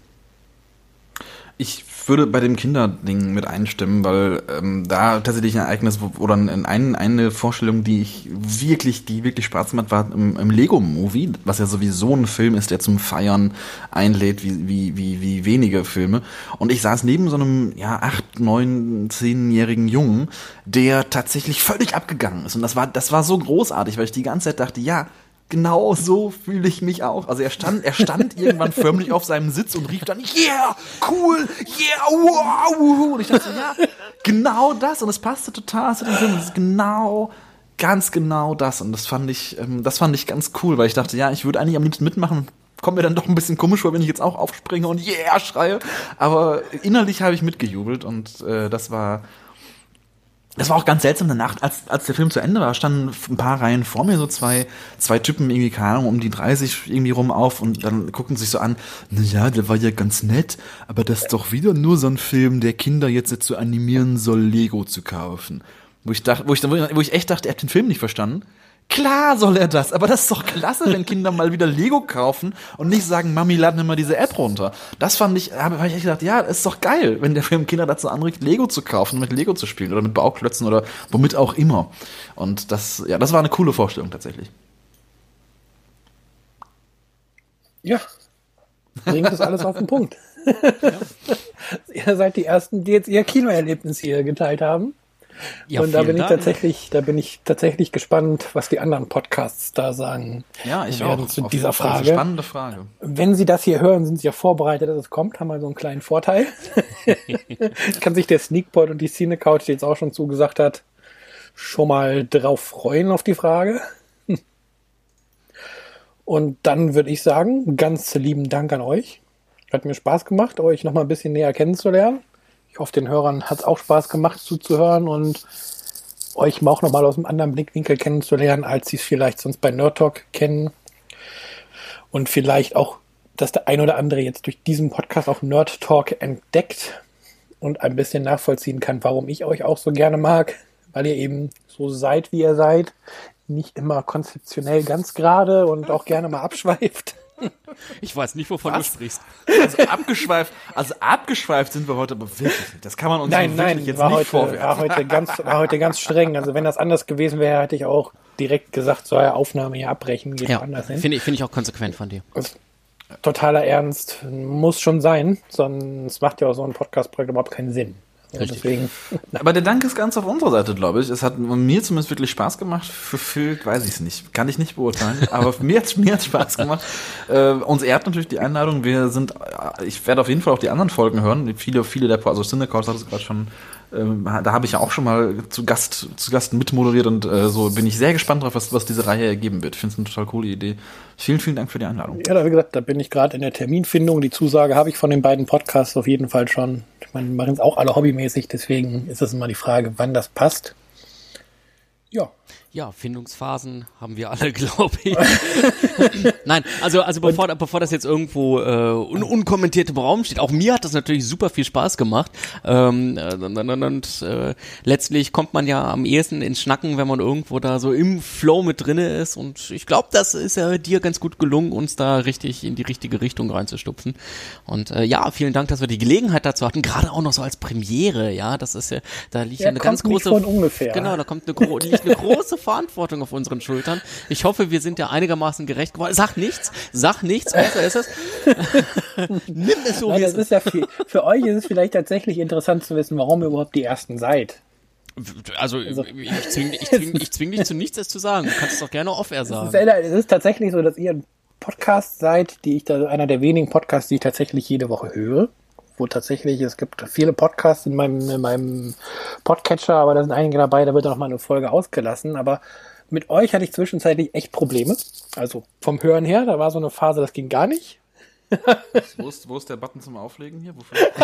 Ich würde bei dem Kinderding mit einstimmen, weil ähm, da tatsächlich ein Ereignis oder ein, ein, eine Vorstellung, die ich wirklich, die wirklich Spaß gemacht war im, im Lego-Movie, was ja sowieso ein Film ist, der zum Feiern einlädt, wie, wie, wie, wie wenige Filme. Und ich saß neben so einem ja acht, neun, zehnjährigen Jungen, der tatsächlich völlig abgegangen ist. Und das war, das war so großartig, weil ich die ganze Zeit dachte, ja, genau so fühle ich mich auch. Also er stand, er stand irgendwann förmlich auf seinem Sitz und rief dann, yeah, cool, yeah, wow. Und ich dachte, ja, genau das. Und es passte total zu dem Film. Das ist genau, ganz genau das. Und das fand ich, ähm, das fand ich ganz cool, weil ich dachte, ja, ich würde eigentlich am liebsten mitmachen. Kommt mir dann doch ein bisschen komisch vor, wenn ich jetzt auch aufspringe und yeah schreie. Aber innerlich habe ich mitgejubelt und äh, das war, das war auch ganz seltsam danach, als, als der Film zu Ende war, standen ein paar Reihen vor mir so zwei, zwei Typen irgendwie, keine Ahnung, um die 30 irgendwie rum auf und dann gucken sich so an, na ja, der war ja ganz nett, aber das ist doch wieder nur so ein Film, der Kinder jetzt dazu animieren soll, Lego zu kaufen. Wo ich dachte, wo ich, wo ich echt dachte, er hat den Film nicht verstanden. Klar soll er das, aber das ist doch klasse, wenn Kinder mal wieder Lego kaufen und nicht sagen, Mami, lad mir mal diese App runter. Das fand ich, habe hab ich echt gedacht, ja, ist doch geil, wenn der Film Kinder dazu anregt, Lego zu kaufen, mit Lego zu spielen oder mit Bauklötzen oder womit auch immer. Und das, ja, das war eine coole Vorstellung tatsächlich. Ja, bringt das alles auf den Punkt. ja. ihr seid die Ersten, die jetzt ihr Kinoerlebnis hier geteilt haben. Ja, und da bin ich Dank. tatsächlich, da bin ich tatsächlich gespannt, was die anderen Podcasts da sagen. Ja, ich auch. Zu dieser Frage. Spannende Frage. Wenn Sie das hier hören, sind Sie ja vorbereitet, dass es kommt, haben wir so einen kleinen Vorteil. Kann sich der Sneakpot und die Cine Couch, die jetzt auch schon zugesagt hat, schon mal drauf freuen auf die Frage. Und dann würde ich sagen, ganz lieben Dank an euch. Hat mir Spaß gemacht, euch noch mal ein bisschen näher kennenzulernen. Ich hoffe, den Hörern hat es auch Spaß gemacht zuzuhören und euch auch nochmal aus einem anderen Blickwinkel kennenzulernen, als sie es vielleicht sonst bei Nerd Talk kennen. Und vielleicht auch, dass der ein oder andere jetzt durch diesen Podcast auch Nerd Talk entdeckt und ein bisschen nachvollziehen kann, warum ich euch auch so gerne mag, weil ihr eben so seid, wie ihr seid, nicht immer konzeptionell ganz gerade und auch gerne mal abschweift. Ich weiß nicht, wovon Was? du sprichst. Also abgeschweift, also abgeschweift sind wir heute aber wirklich. Das kann man uns nein, nein, jetzt war nicht heute, vorwerfen. War heute, ganz, war heute ganz streng. Also wenn das anders gewesen wäre, hätte ich auch direkt gesagt, soll ja Aufnahme hier abbrechen, geht ja, anders hin. Finde ich, find ich auch konsequent von dir. Das totaler Ernst muss schon sein, sonst macht ja auch so ein Podcast-Projekt überhaupt keinen Sinn. Ja, deswegen. Aber der Dank ist ganz auf unserer Seite, glaube ich. Es hat mir zumindest wirklich Spaß gemacht. Für Phil weiß ich es nicht. Kann ich nicht beurteilen. Aber mir hat mir hat's Spaß gemacht. Äh, uns ehrt natürlich die Einladung. Wir sind, äh, ich werde auf jeden Fall auch die anderen Folgen hören. Viele, viele der, also Cinecast hat es gerade schon ähm, da habe ich ja auch schon mal zu Gast, zu Gast mitmoderiert und äh, so bin ich sehr gespannt drauf, was, was diese Reihe ergeben wird. Ich finde es eine total coole Idee. Vielen, vielen Dank für die Einladung. Ja, wie gesagt, da bin ich gerade in der Terminfindung. Die Zusage habe ich von den beiden Podcasts auf jeden Fall schon. Ich meine, machen es auch alle hobbymäßig, deswegen ist es immer die Frage, wann das passt. Ja. Ja, Findungsphasen haben wir alle, glaube ich. Nein, also also bevor bevor das jetzt irgendwo äh, un unkommentiert im Raum steht, auch mir hat das natürlich super viel Spaß gemacht. Ähm, äh, und, und äh, letztlich kommt man ja am ehesten ins Schnacken, wenn man irgendwo da so im Flow mit drinne ist. Und ich glaube, das ist ja dir ganz gut gelungen, uns da richtig in die richtige Richtung reinzustupfen. Und äh, ja, vielen Dank, dass wir die Gelegenheit dazu hatten, gerade auch noch so als Premiere. Ja, das ist ja, da liegt ja, eine ganz große. Genau, da kommt eine, liegt eine große Verantwortung auf unseren Schultern. Ich hoffe, wir sind ja einigermaßen gerecht geworden. Sag nichts, sag nichts, besser ist es. Nimm es so, Nein, wie es ist. Ja viel, für euch ist es vielleicht tatsächlich interessant zu wissen, warum ihr überhaupt die Ersten seid. Also, also ich zwinge ich zwing, ich zwing dich zu nichts, es zu sagen. Du kannst es doch gerne off-air sagen. Es ist, tatsächlich so, dass ihr ein Podcast seid, die ich da, einer der wenigen Podcasts, die ich tatsächlich jede Woche höre wo tatsächlich, es gibt viele Podcasts in meinem, in meinem Podcatcher, aber da sind einige dabei, da wird auch noch mal eine Folge ausgelassen. Aber mit euch hatte ich zwischenzeitlich echt Probleme. Also vom Hören her, da war so eine Phase, das ging gar nicht. wo, ist, wo ist der Button zum Auflegen hier?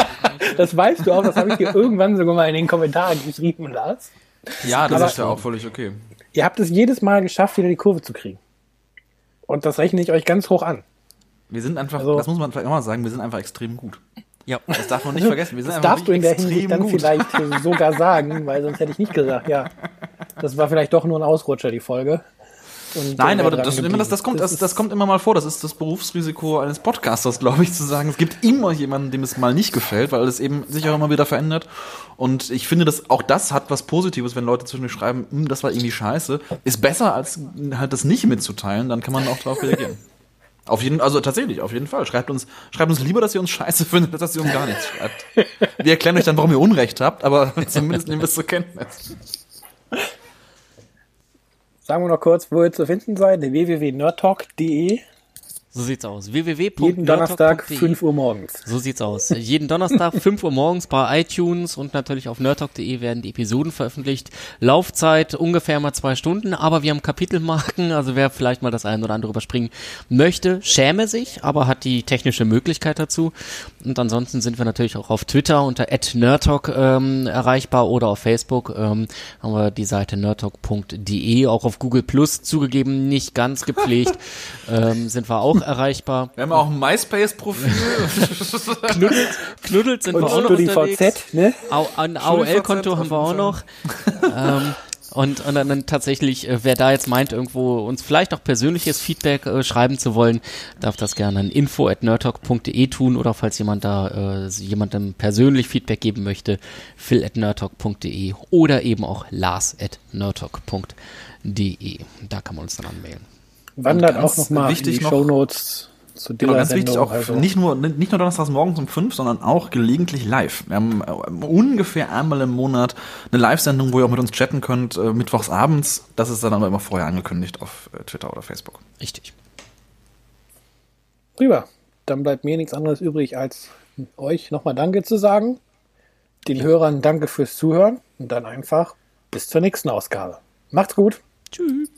das weißt du auch, das habe ich dir irgendwann sogar mal in den Kommentaren geschrieben, Lars. Ja, das aber ist ja auch völlig okay. Ihr habt es jedes Mal geschafft, wieder die Kurve zu kriegen. Und das rechne ich euch ganz hoch an. Wir sind einfach, also, das muss man vielleicht auch mal sagen, wir sind einfach extrem gut. Ja. Das darf man nicht vergessen. Wir sind das darfst du in der Hinsicht dann gut. vielleicht sogar sagen, weil sonst hätte ich nicht gesagt, ja. Das war vielleicht doch nur ein Ausrutscher, die Folge. Und Nein, aber das, das, das, kommt, das, das kommt immer mal vor. Das ist das Berufsrisiko eines Podcasters, glaube ich, zu sagen, es gibt immer jemanden, dem es mal nicht gefällt, weil es eben sich auch immer wieder verändert. Und ich finde, dass auch das hat was Positives, wenn Leute zwischendurch schreiben, "Hm, das war irgendwie scheiße. Ist besser, als halt das nicht mitzuteilen, dann kann man auch darauf reagieren. Auf jeden, also tatsächlich, auf jeden Fall. Schreibt uns, schreibt uns lieber, dass ihr uns scheiße findet, als dass ihr uns gar nichts schreibt. Wir erklären euch dann, warum ihr Unrecht habt, aber zumindest nehmen wir es zur Kenntnis. Sagen wir noch kurz, wo ihr zu finden seid. www.nerdtalk.de. So sieht's aus. Jeden www.nerdtalk.de. Donnerstag 5 Uhr morgens. So sieht's aus. Jeden Donnerstag 5 Uhr morgens bei iTunes und natürlich auf nerdtalk.de werden die Episoden veröffentlicht. Laufzeit ungefähr mal zwei Stunden, aber wir haben Kapitelmarken, also wer vielleicht mal das eine oder andere überspringen möchte, schäme sich, aber hat die technische Möglichkeit dazu. Und ansonsten sind wir natürlich auch auf Twitter unter @nerdtalk ähm, erreichbar oder auf Facebook ähm, haben wir die Seite nerdtalk.de, auch auf Google Plus zugegeben, nicht ganz gepflegt, ähm, sind wir auch erreichbar. Wir haben auch ein MySpace-Profil. Knuddelt, knuddelt sind Und wir auch noch unterwegs. StudiVZ, ne? Au, ein AOL-Konto haben wir auch noch. ähm, und, und dann, tatsächlich, äh, wer da jetzt meint, irgendwo uns vielleicht auch persönliches Feedback äh, schreiben zu wollen, darf das gerne an info at nerdtalk.de tun oder falls jemand da äh, jemandem persönlich Feedback geben möchte, phil at nerdtalk.de oder eben auch lars at nerdtalk.de. Da kann man uns dann anmelden. Wandert auch noch mal in die noch- Shownotes zu Genau, dieser ganz wichtig auch, also. nicht nur, nicht nur donnerstags morgens um fünf, sondern auch gelegentlich live. Wir haben äh, ungefähr einmal im Monat eine Live-Sendung, wo ihr auch mit uns chatten könnt, äh, mittwochs abends. Das ist dann aber immer vorher angekündigt auf äh, Twitter oder Facebook. Richtig. Prima. Dann bleibt mir nichts anderes übrig, als euch nochmal Danke zu sagen. Den Hörern Danke fürs Zuhören und dann einfach bis zur nächsten Ausgabe. Macht's gut. Tschüss.